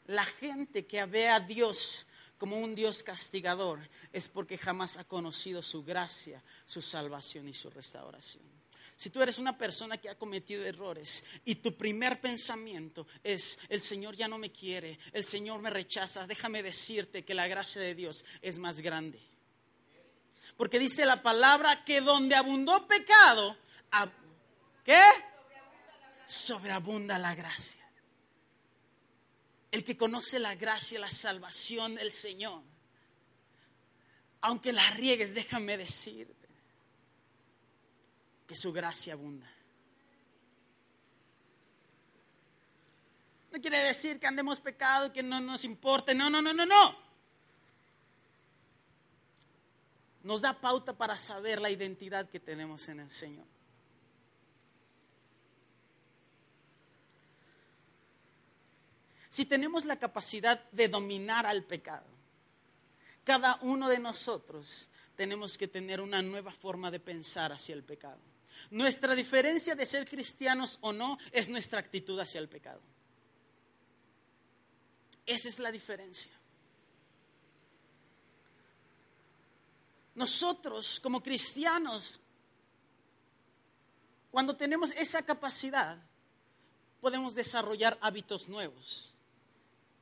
La gente que ve a Dios como un Dios castigador es porque jamás ha conocido su gracia, su salvación y su restauración. Si tú eres una persona que ha cometido errores y tu primer pensamiento es, el Señor ya no me quiere, el Señor me rechaza, déjame decirte que la gracia de Dios es más grande. Porque dice la palabra que donde abundó pecado, ¿qué? Sobreabunda la gracia. El que conoce la gracia, la salvación del Señor, aunque la riegues, déjame decirte que su gracia abunda. No quiere decir que andemos pecado, que no nos importe. No, no, no, no, no. Nos da pauta para saber la identidad que tenemos en el Señor. Si tenemos la capacidad de dominar al pecado, cada uno de nosotros tenemos que tener una nueva forma de pensar hacia el pecado. Nuestra diferencia de ser cristianos o no es nuestra actitud hacia el pecado. Esa es la diferencia. Nosotros como cristianos, cuando tenemos esa capacidad, podemos desarrollar hábitos nuevos,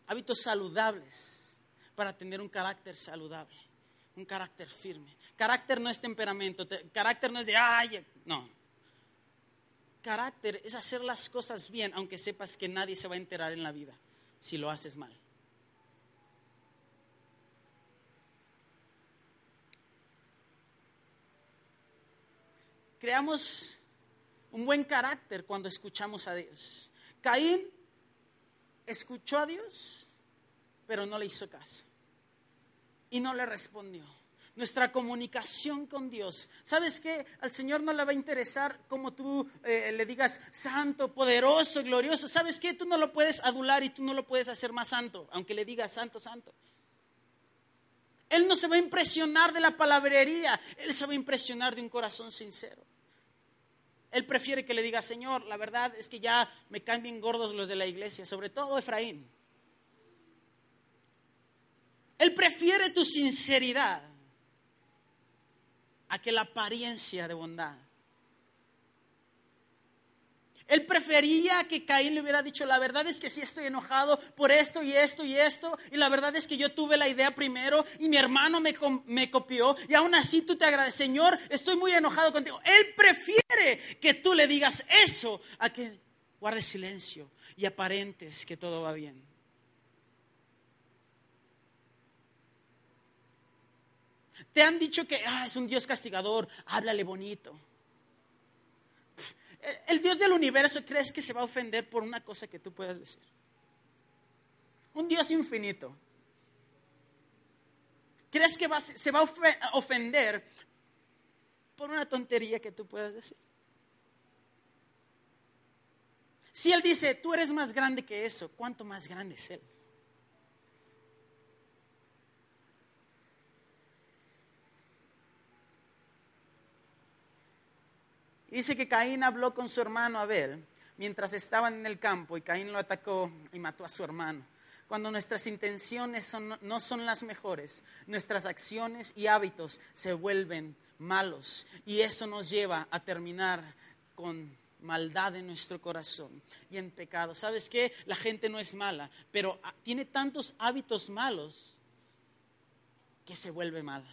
hábitos saludables para tener un carácter saludable un carácter firme. Carácter no es temperamento, carácter no es de, ay, no. Carácter es hacer las cosas bien, aunque sepas que nadie se va a enterar en la vida si lo haces mal. Creamos un buen carácter cuando escuchamos a Dios. Caín escuchó a Dios, pero no le hizo caso y no le respondió. Nuestra comunicación con Dios. ¿Sabes qué? Al Señor no le va a interesar como tú eh, le digas santo, poderoso, glorioso. ¿Sabes qué? Tú no lo puedes adular y tú no lo puedes hacer más santo, aunque le digas santo, santo. Él no se va a impresionar de la palabrería, Él se va a impresionar de un corazón sincero. Él prefiere que le diga, Señor, la verdad es que ya me caen bien gordos los de la iglesia, sobre todo Efraín. Él prefiere tu sinceridad a que la apariencia de bondad. Él prefería que Caín le hubiera dicho, la verdad es que sí estoy enojado por esto y esto y esto, y la verdad es que yo tuve la idea primero y mi hermano me, copió, y aún así tú te agradeces, Señor, estoy muy enojado contigo. Él prefiere que tú le digas eso a que guardes silencio y aparentes que todo va bien. Te han dicho que ah, es un Dios castigador, háblale bonito. El, Dios del universo crees que se va a ofender por una cosa que tú puedas decir. Un Dios infinito. ¿Crees que se va a ofender por una tontería que tú puedas decir? Si Él dice, tú eres más grande que eso, ¿cuánto más grande es Él? Dice que Caín habló con su hermano Abel mientras estaban en el campo y Caín lo atacó y mató a su hermano. Cuando nuestras intenciones no son las mejores, nuestras acciones y hábitos se vuelven malos. Y eso nos lleva a terminar con maldad en nuestro corazón y en pecado. ¿Sabes qué? La gente no es mala, pero tiene tantos hábitos malos que se vuelve mala.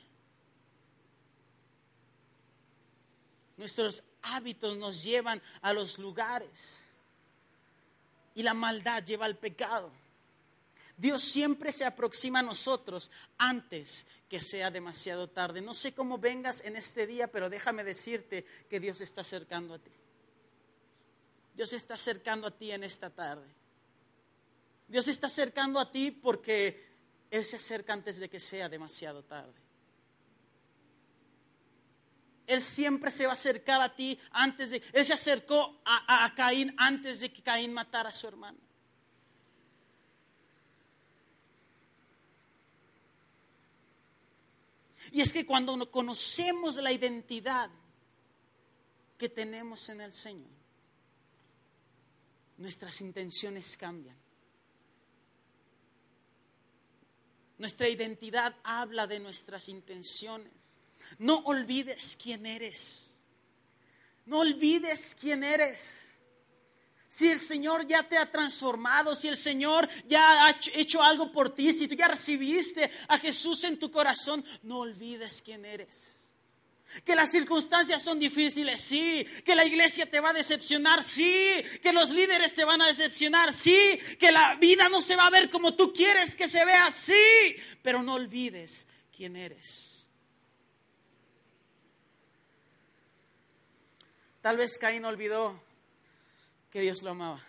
Nuestros hábitos nos llevan a los lugares y la maldad lleva al pecado. Dios siempre se aproxima a nosotros antes que sea demasiado tarde. No sé cómo vengas en este día, pero déjame decirte que Dios está acercando a ti. Dios está acercando a ti en esta tarde. Dios está acercando a ti porque Él se acerca antes de que sea demasiado tarde. Él siempre se va a acercar a ti antes de... Él se acercó a, a Caín antes de que Caín matara a su hermano. Y es que cuando conocemos la identidad que tenemos en el Señor, nuestras intenciones cambian. Nuestra identidad habla de nuestras intenciones. No olvides quién eres. No olvides quién eres. Si el Señor ya te ha transformado, si el Señor ya ha hecho algo por ti, si tú ya recibiste a Jesús en tu corazón, no olvides quién eres. Que las circunstancias son difíciles, sí. Que la iglesia te va a decepcionar, sí. Que los líderes te van a decepcionar, sí. Que la vida no se va a ver como tú quieres que se vea, sí. Pero no olvides quién eres. Tal vez Caín olvidó que Dios lo amaba.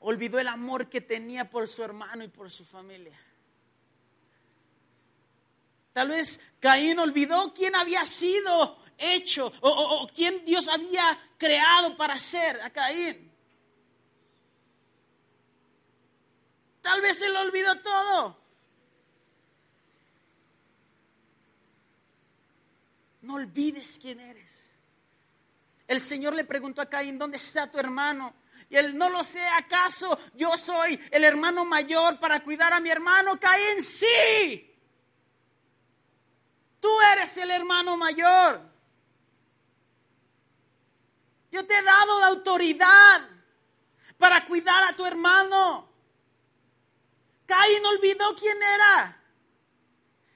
Olvidó el amor que tenía por su hermano y por su familia. Tal vez Caín olvidó quién había sido hecho o, quién Dios había creado para ser a Caín. Tal vez él olvidó todo. No olvides quién eres. El Señor le preguntó a Caín, ¿dónde está tu hermano? Y él, no lo sé, ¿acaso yo soy el hermano mayor para cuidar a mi hermano? Caín, sí. Tú eres el hermano mayor. Yo te he dado la autoridad para cuidar a tu hermano. Caín olvidó quién era,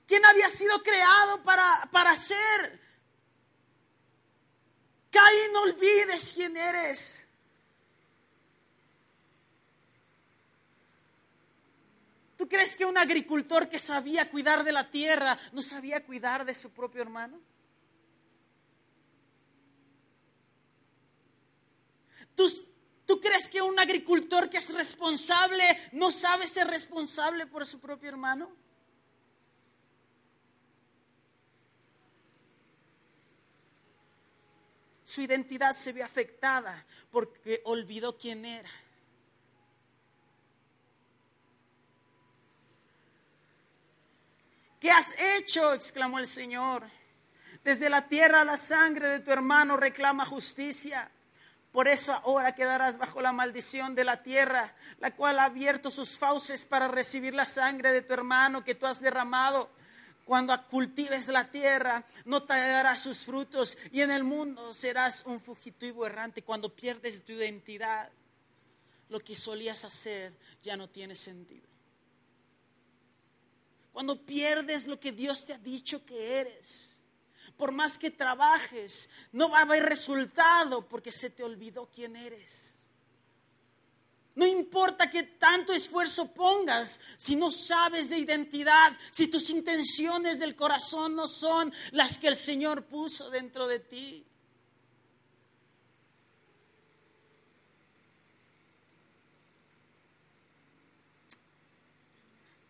quién había sido creado para, para ser. Caín, no olvides quién eres. ¿Tú crees que un agricultor que sabía cuidar de la tierra no sabía cuidar de su propio hermano? ¿Tú, ¿Tú, crees que un agricultor que es responsable no sabe ser responsable por su propio hermano? Su identidad se ve afectada porque olvidó quién era. ¿Qué has hecho? exclamó el Señor. Desde la tierra la sangre de tu hermano reclama justicia. Por eso ahora quedarás bajo la maldición de la tierra, la cual ha abierto sus fauces para recibir la sangre de tu hermano que tú has derramado. Cuando cultives la tierra, no te dará sus frutos y en el mundo serás un fugitivo errante. Cuando pierdes tu identidad, lo que solías hacer ya no tiene sentido. Cuando pierdes lo que Dios te ha dicho que eres. Por más que trabajes, no va a haber resultado porque se te olvidó quién eres. Importa que tanto esfuerzo pongas, si no sabes de identidad, si tus intenciones del corazón no son las que el Señor puso dentro de ti.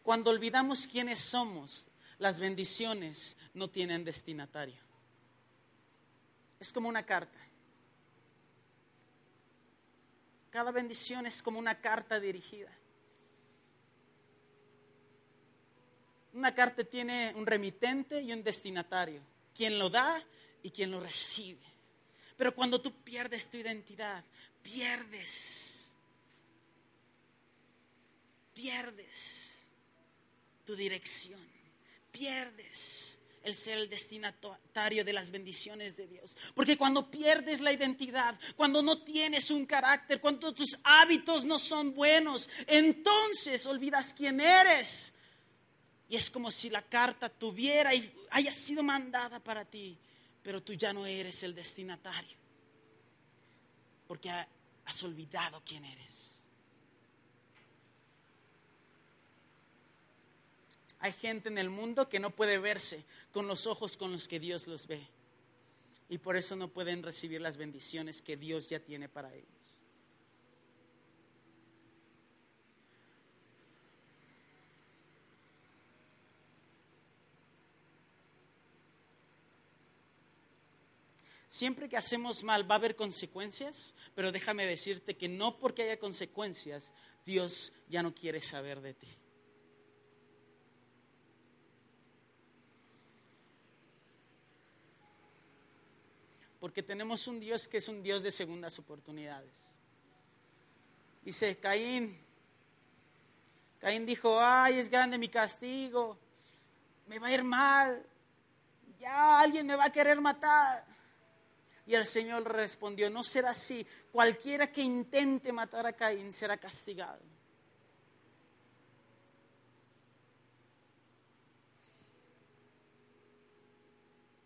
Cuando olvidamos quiénes somos, las bendiciones no tienen destinatario. Es como una carta. Cada bendición es como una carta dirigida. Una carta tiene un remitente y un destinatario, quien lo da y quien lo recibe. Pero cuando tú pierdes tu identidad, pierdes, pierdes tu dirección, pierdes el ser el destinatario de las bendiciones de Dios. Porque cuando pierdes la identidad, cuando no tienes un carácter, cuando tus hábitos no son buenos, entonces olvidas quién eres. Y es como si la carta tuviera y haya sido mandada para ti, pero tú ya no eres el destinatario. Porque has olvidado quién eres. Hay gente en el mundo que no puede verse con los ojos con los que Dios los ve. Y por eso no pueden recibir las bendiciones que Dios ya tiene para ellos. Siempre que hacemos mal va a haber consecuencias, pero déjame decirte que no porque haya consecuencias, Dios ya no quiere saber de ti. Porque tenemos un Dios que es un Dios de segundas oportunidades. Dice Caín, Caín dijo, ay, es grande mi castigo, me va a ir mal, ya alguien me va a querer matar. Y el Señor respondió, no será así, cualquiera que intente matar a Caín será castigado.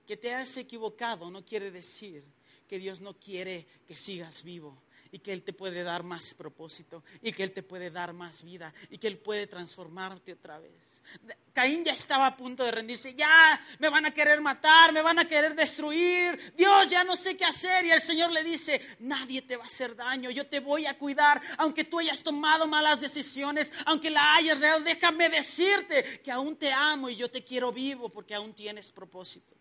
Que te has equivocado no quiere decir que Dios no quiere que sigas vivo y que Él te puede dar más propósito y que Él te puede dar más vida y que Él puede transformarte otra vez. Caín ya estaba a punto de rendirse, ya me van a querer matar, me van a querer destruir, Dios ya no sé qué hacer. Y el Señor le dice, nadie te va a hacer daño, yo te voy a cuidar, aunque tú hayas tomado malas decisiones, aunque la hayas real, déjame decirte que aún te amo y yo te quiero vivo porque aún tienes propósito.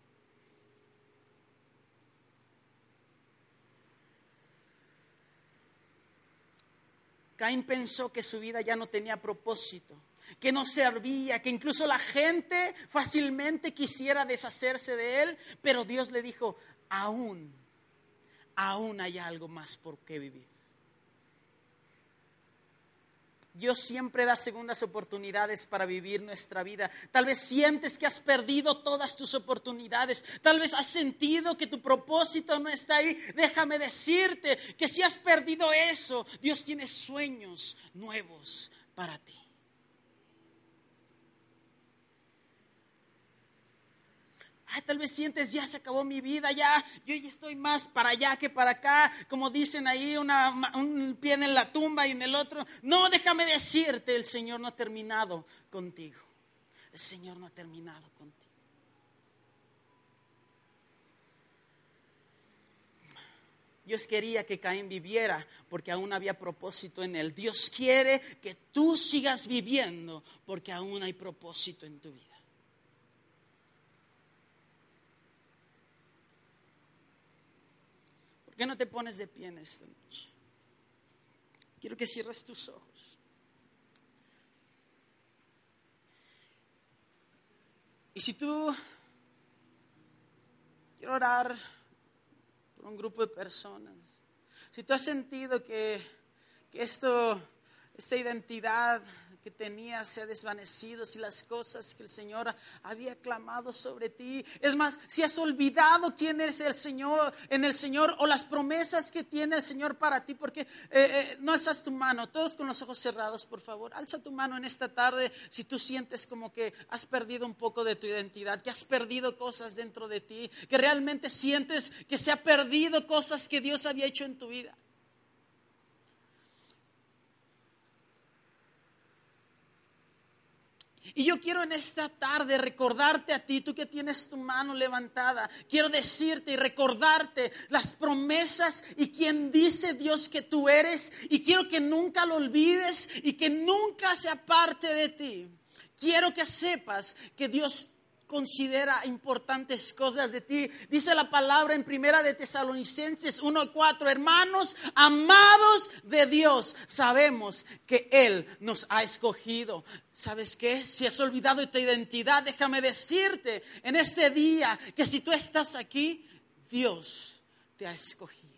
Caín pensó que su vida ya no tenía propósito, que no servía, que incluso la gente fácilmente quisiera deshacerse de él, pero Dios le dijo, aún, aún hay algo más por qué vivir. Dios siempre da segundas oportunidades para vivir nuestra vida. Tal vez sientes que has perdido todas tus oportunidades. Tal vez has sentido que tu propósito no está ahí. Déjame decirte que si has perdido eso, Dios tiene sueños nuevos para ti. Tal vez sientes, ya se acabó mi vida, ya, yo ya estoy más para allá que para acá, como dicen ahí, un pie en la tumba y en el otro. No, déjame decirte, el Señor no ha terminado contigo. El Señor no ha terminado contigo. Dios quería que Caín viviera porque aún había propósito en él. Dios quiere que tú sigas viviendo porque aún hay propósito en tu vida. Qué no te pones de pie en esta noche? Quiero que cierres tus ojos. Y si tú quiero orar por un grupo de personas, si tú has sentido que, que esto, esta identidad que tenías se ha desvanecido, si las cosas que el Señor había clamado sobre ti. Es más, si has olvidado quién es el Señor en el Señor o las promesas que tiene el Señor para ti, porque eh, eh, no alzas tu mano, todos con los ojos cerrados, por favor, alza tu mano en esta tarde si tú sientes como que has perdido un poco de tu identidad, que has perdido cosas dentro de ti, que realmente sientes que se ha perdido cosas que Dios había hecho en tu vida. Y yo quiero en esta tarde recordarte a ti, tú que tienes tu mano levantada, quiero decirte y recordarte las promesas y quien dice Dios que tú eres y quiero que nunca lo olvides y que nunca se aparte de ti. Quiero que sepas que Dios considera importantes cosas de ti. Dice la palabra en primera de Tesalonicenses 1:4, hermanos amados de Dios, sabemos que Él nos ha escogido. ¿Sabes qué? Si has olvidado tu identidad, déjame decirte en este día que si tú estás aquí, Dios te ha escogido.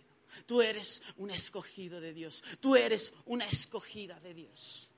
Tú eres un escogido de Dios. Tú eres una escogida de Dios.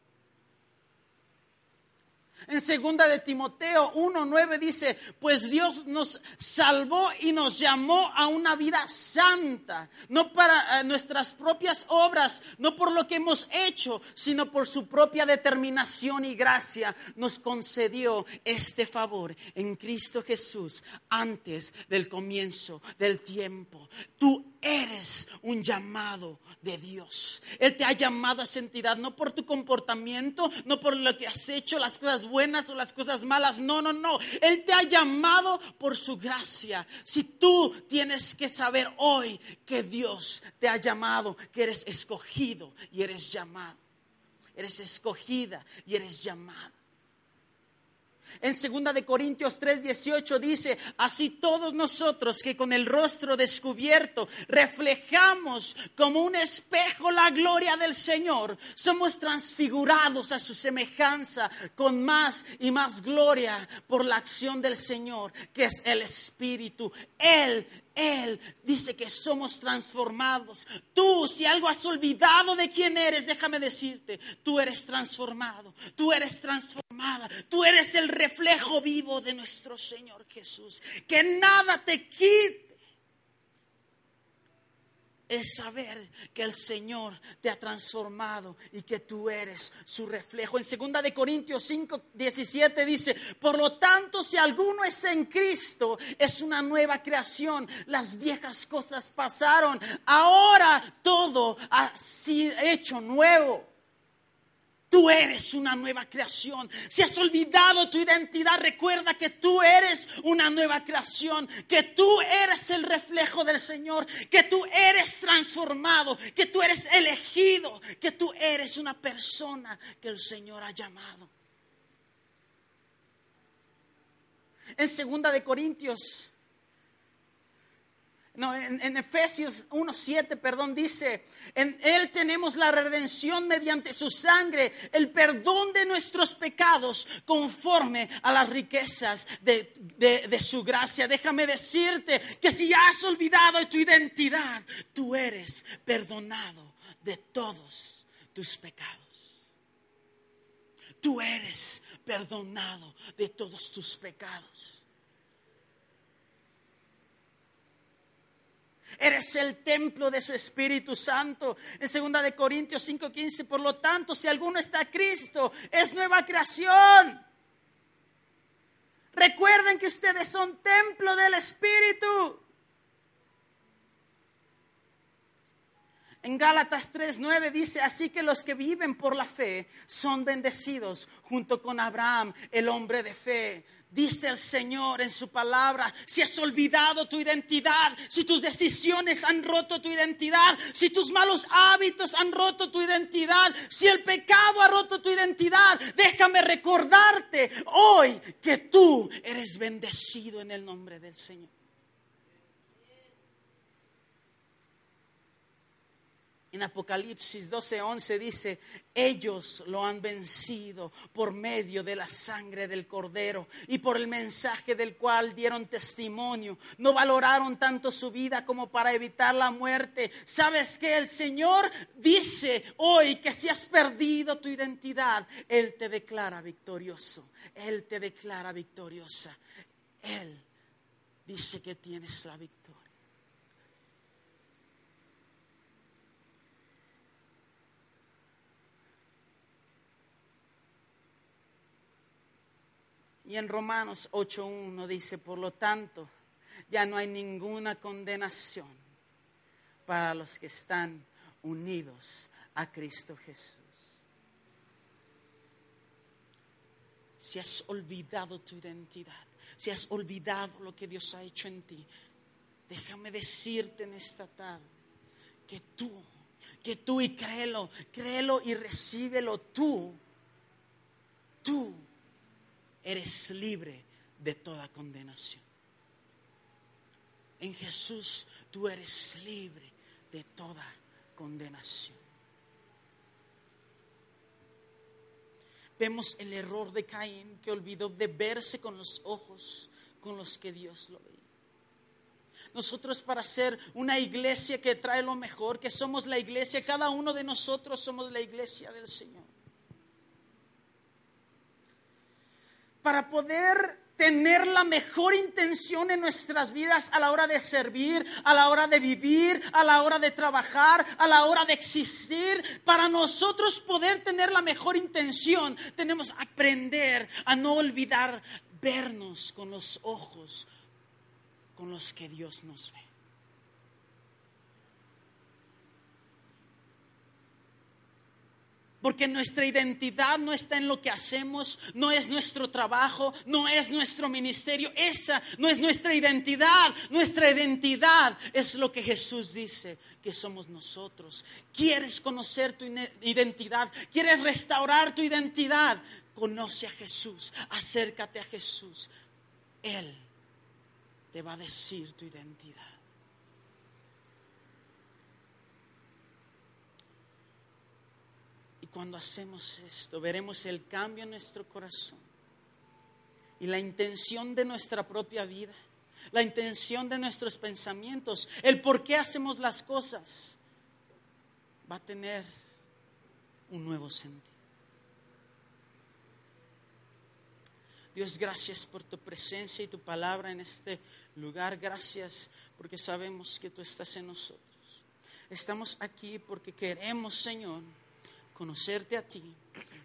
En segunda de Timoteo 1:9 dice, "Pues Dios nos salvó y nos llamó a una vida santa, no para eh, nuestras propias obras, no por lo que hemos hecho, sino por su propia determinación y gracia nos concedió este favor en Cristo Jesús antes del comienzo del tiempo. Tú eres un llamado de Dios. Él te ha llamado a esa entidad, no por tu comportamiento, no por lo que has hecho, las cosas buenas o las cosas malas. No, no, no. Él te ha llamado por su gracia. Si tú tienes que saber hoy que Dios te ha llamado, que eres escogido y eres llamado. Eres escogida y eres llamado. En 2 de Corintios 3:18 dice, así todos nosotros que con el rostro descubierto reflejamos como un espejo la gloria del Señor, somos transfigurados a su semejanza con más y más gloria por la acción del Señor, que es el Espíritu. Él él dice que somos transformados. Tú, si algo has olvidado de quién eres, déjame decirte, tú eres transformado, tú eres transformada, tú eres el reflejo vivo de nuestro Señor Jesús. Que nada te quite es saber que el Señor te ha transformado y que tú eres su reflejo. En 2 de Corintios 5, 17 dice, por lo tanto, si alguno está en Cristo, es una nueva creación. Las viejas cosas pasaron, ahora todo ha sido hecho nuevo. Tú eres una nueva creación. Si has olvidado tu identidad, recuerda que tú eres una nueva creación, que tú eres el reflejo del Señor, que tú eres transformado, que tú eres elegido, que tú eres una persona que el Señor ha llamado. En segunda de Corintios no, en, Efesios 1.7, perdón, dice, en Él tenemos la redención mediante su sangre, el perdón de nuestros pecados conforme a las riquezas de, de su gracia. Déjame decirte que si has olvidado tu identidad, tú eres perdonado de todos tus pecados. Tú eres perdonado de todos tus pecados. Eres el templo de su Espíritu Santo. En 2 de Corintios 5:15, por lo tanto, si alguno está a Cristo, es nueva creación. Recuerden que ustedes son templo del Espíritu. En Gálatas 3:9 dice, así que los que viven por la fe son bendecidos junto con Abraham, el hombre de fe. Dice el Señor en su palabra, si has olvidado tu identidad, si tus decisiones han roto tu identidad, si tus malos hábitos han roto tu identidad, si el pecado ha roto tu identidad, déjame recordarte hoy que tú eres bendecido en el nombre del Señor. En Apocalipsis 12:11 dice, ellos lo han vencido por medio de la sangre del cordero y por el mensaje del cual dieron testimonio. No valoraron tanto su vida como para evitar la muerte. ¿Sabes que el Señor dice hoy que si has perdido tu identidad, Él te declara victorioso. Él te declara victoriosa. Él dice que tienes la victoria. Y en Romanos 8.1 dice, por lo tanto, ya no hay ninguna condenación para los que están unidos a Cristo Jesús. Si has olvidado tu identidad, si has olvidado lo que Dios ha hecho en ti, déjame decirte en esta tarde que tú, que tú y créelo, créelo y recíbelo tú, tú eres libre de toda condenación. En Jesús tú eres libre de toda condenación. Vemos el error de Caín que olvidó de verse con los ojos con los que Dios lo veía. nosotros para ser una iglesia que trae lo mejor, que somos la iglesia, cada uno de nosotros somos la iglesia del Señor. Para poder tener la mejor intención en nuestras vidas a la hora de servir, a la hora de vivir, a la hora de trabajar, a la hora de existir. Para nosotros poder tener la mejor intención, tenemos que aprender a no olvidar vernos con los ojos con los que Dios nos ve. Porque nuestra identidad no está en lo que hacemos, no es nuestro trabajo, no es nuestro ministerio. Esa no es nuestra identidad. Nuestra identidad es lo que Jesús dice que somos nosotros. ¿Quieres conocer tu identidad? ¿Quieres restaurar tu identidad? Conoce a Jesús, acércate a Jesús. Él te va a decir tu identidad. Cuando hacemos esto, veremos el cambio en nuestro corazón y la intención de nuestra propia vida, la intención de nuestros pensamientos, el por qué hacemos las cosas, va a tener un nuevo sentido. Dios, gracias por tu presencia y tu palabra en este lugar. Gracias porque sabemos que tú estás en nosotros. Estamos aquí porque queremos, Señor, conocerte a ti,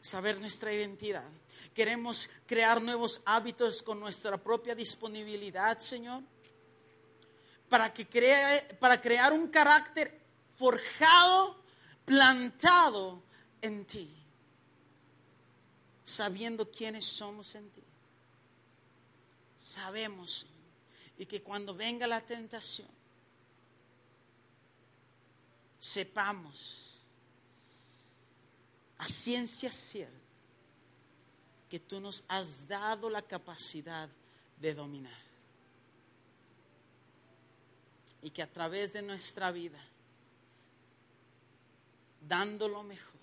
saber nuestra identidad. Queremos crear nuevos hábitos con nuestra propia disponibilidad, Señor, para, que para crear un carácter forjado, plantado en ti, sabiendo quiénes somos en ti sabemos y que cuando venga la tentación, sepamos a ciencia cierta que tú nos has dado la capacidad de dominar. Y que a través de nuestra vida, dando lo mejor,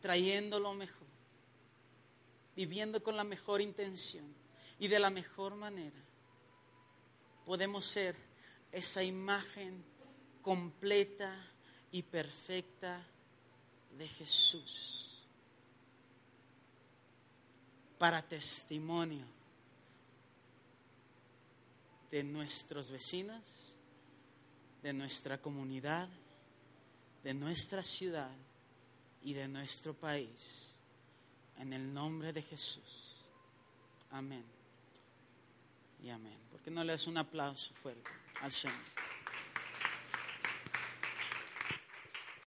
trayendo lo mejor, viviendo con la mejor intención, y de la mejor manera podemos ser esa imagen completa y perfecta de Jesús para testimonio de nuestros vecinos, de nuestra comunidad, de nuestra ciudad y de nuestro país. En el nombre de Jesús. Amén y amén. ¿Por qué no le das un aplauso fuerte al Señor?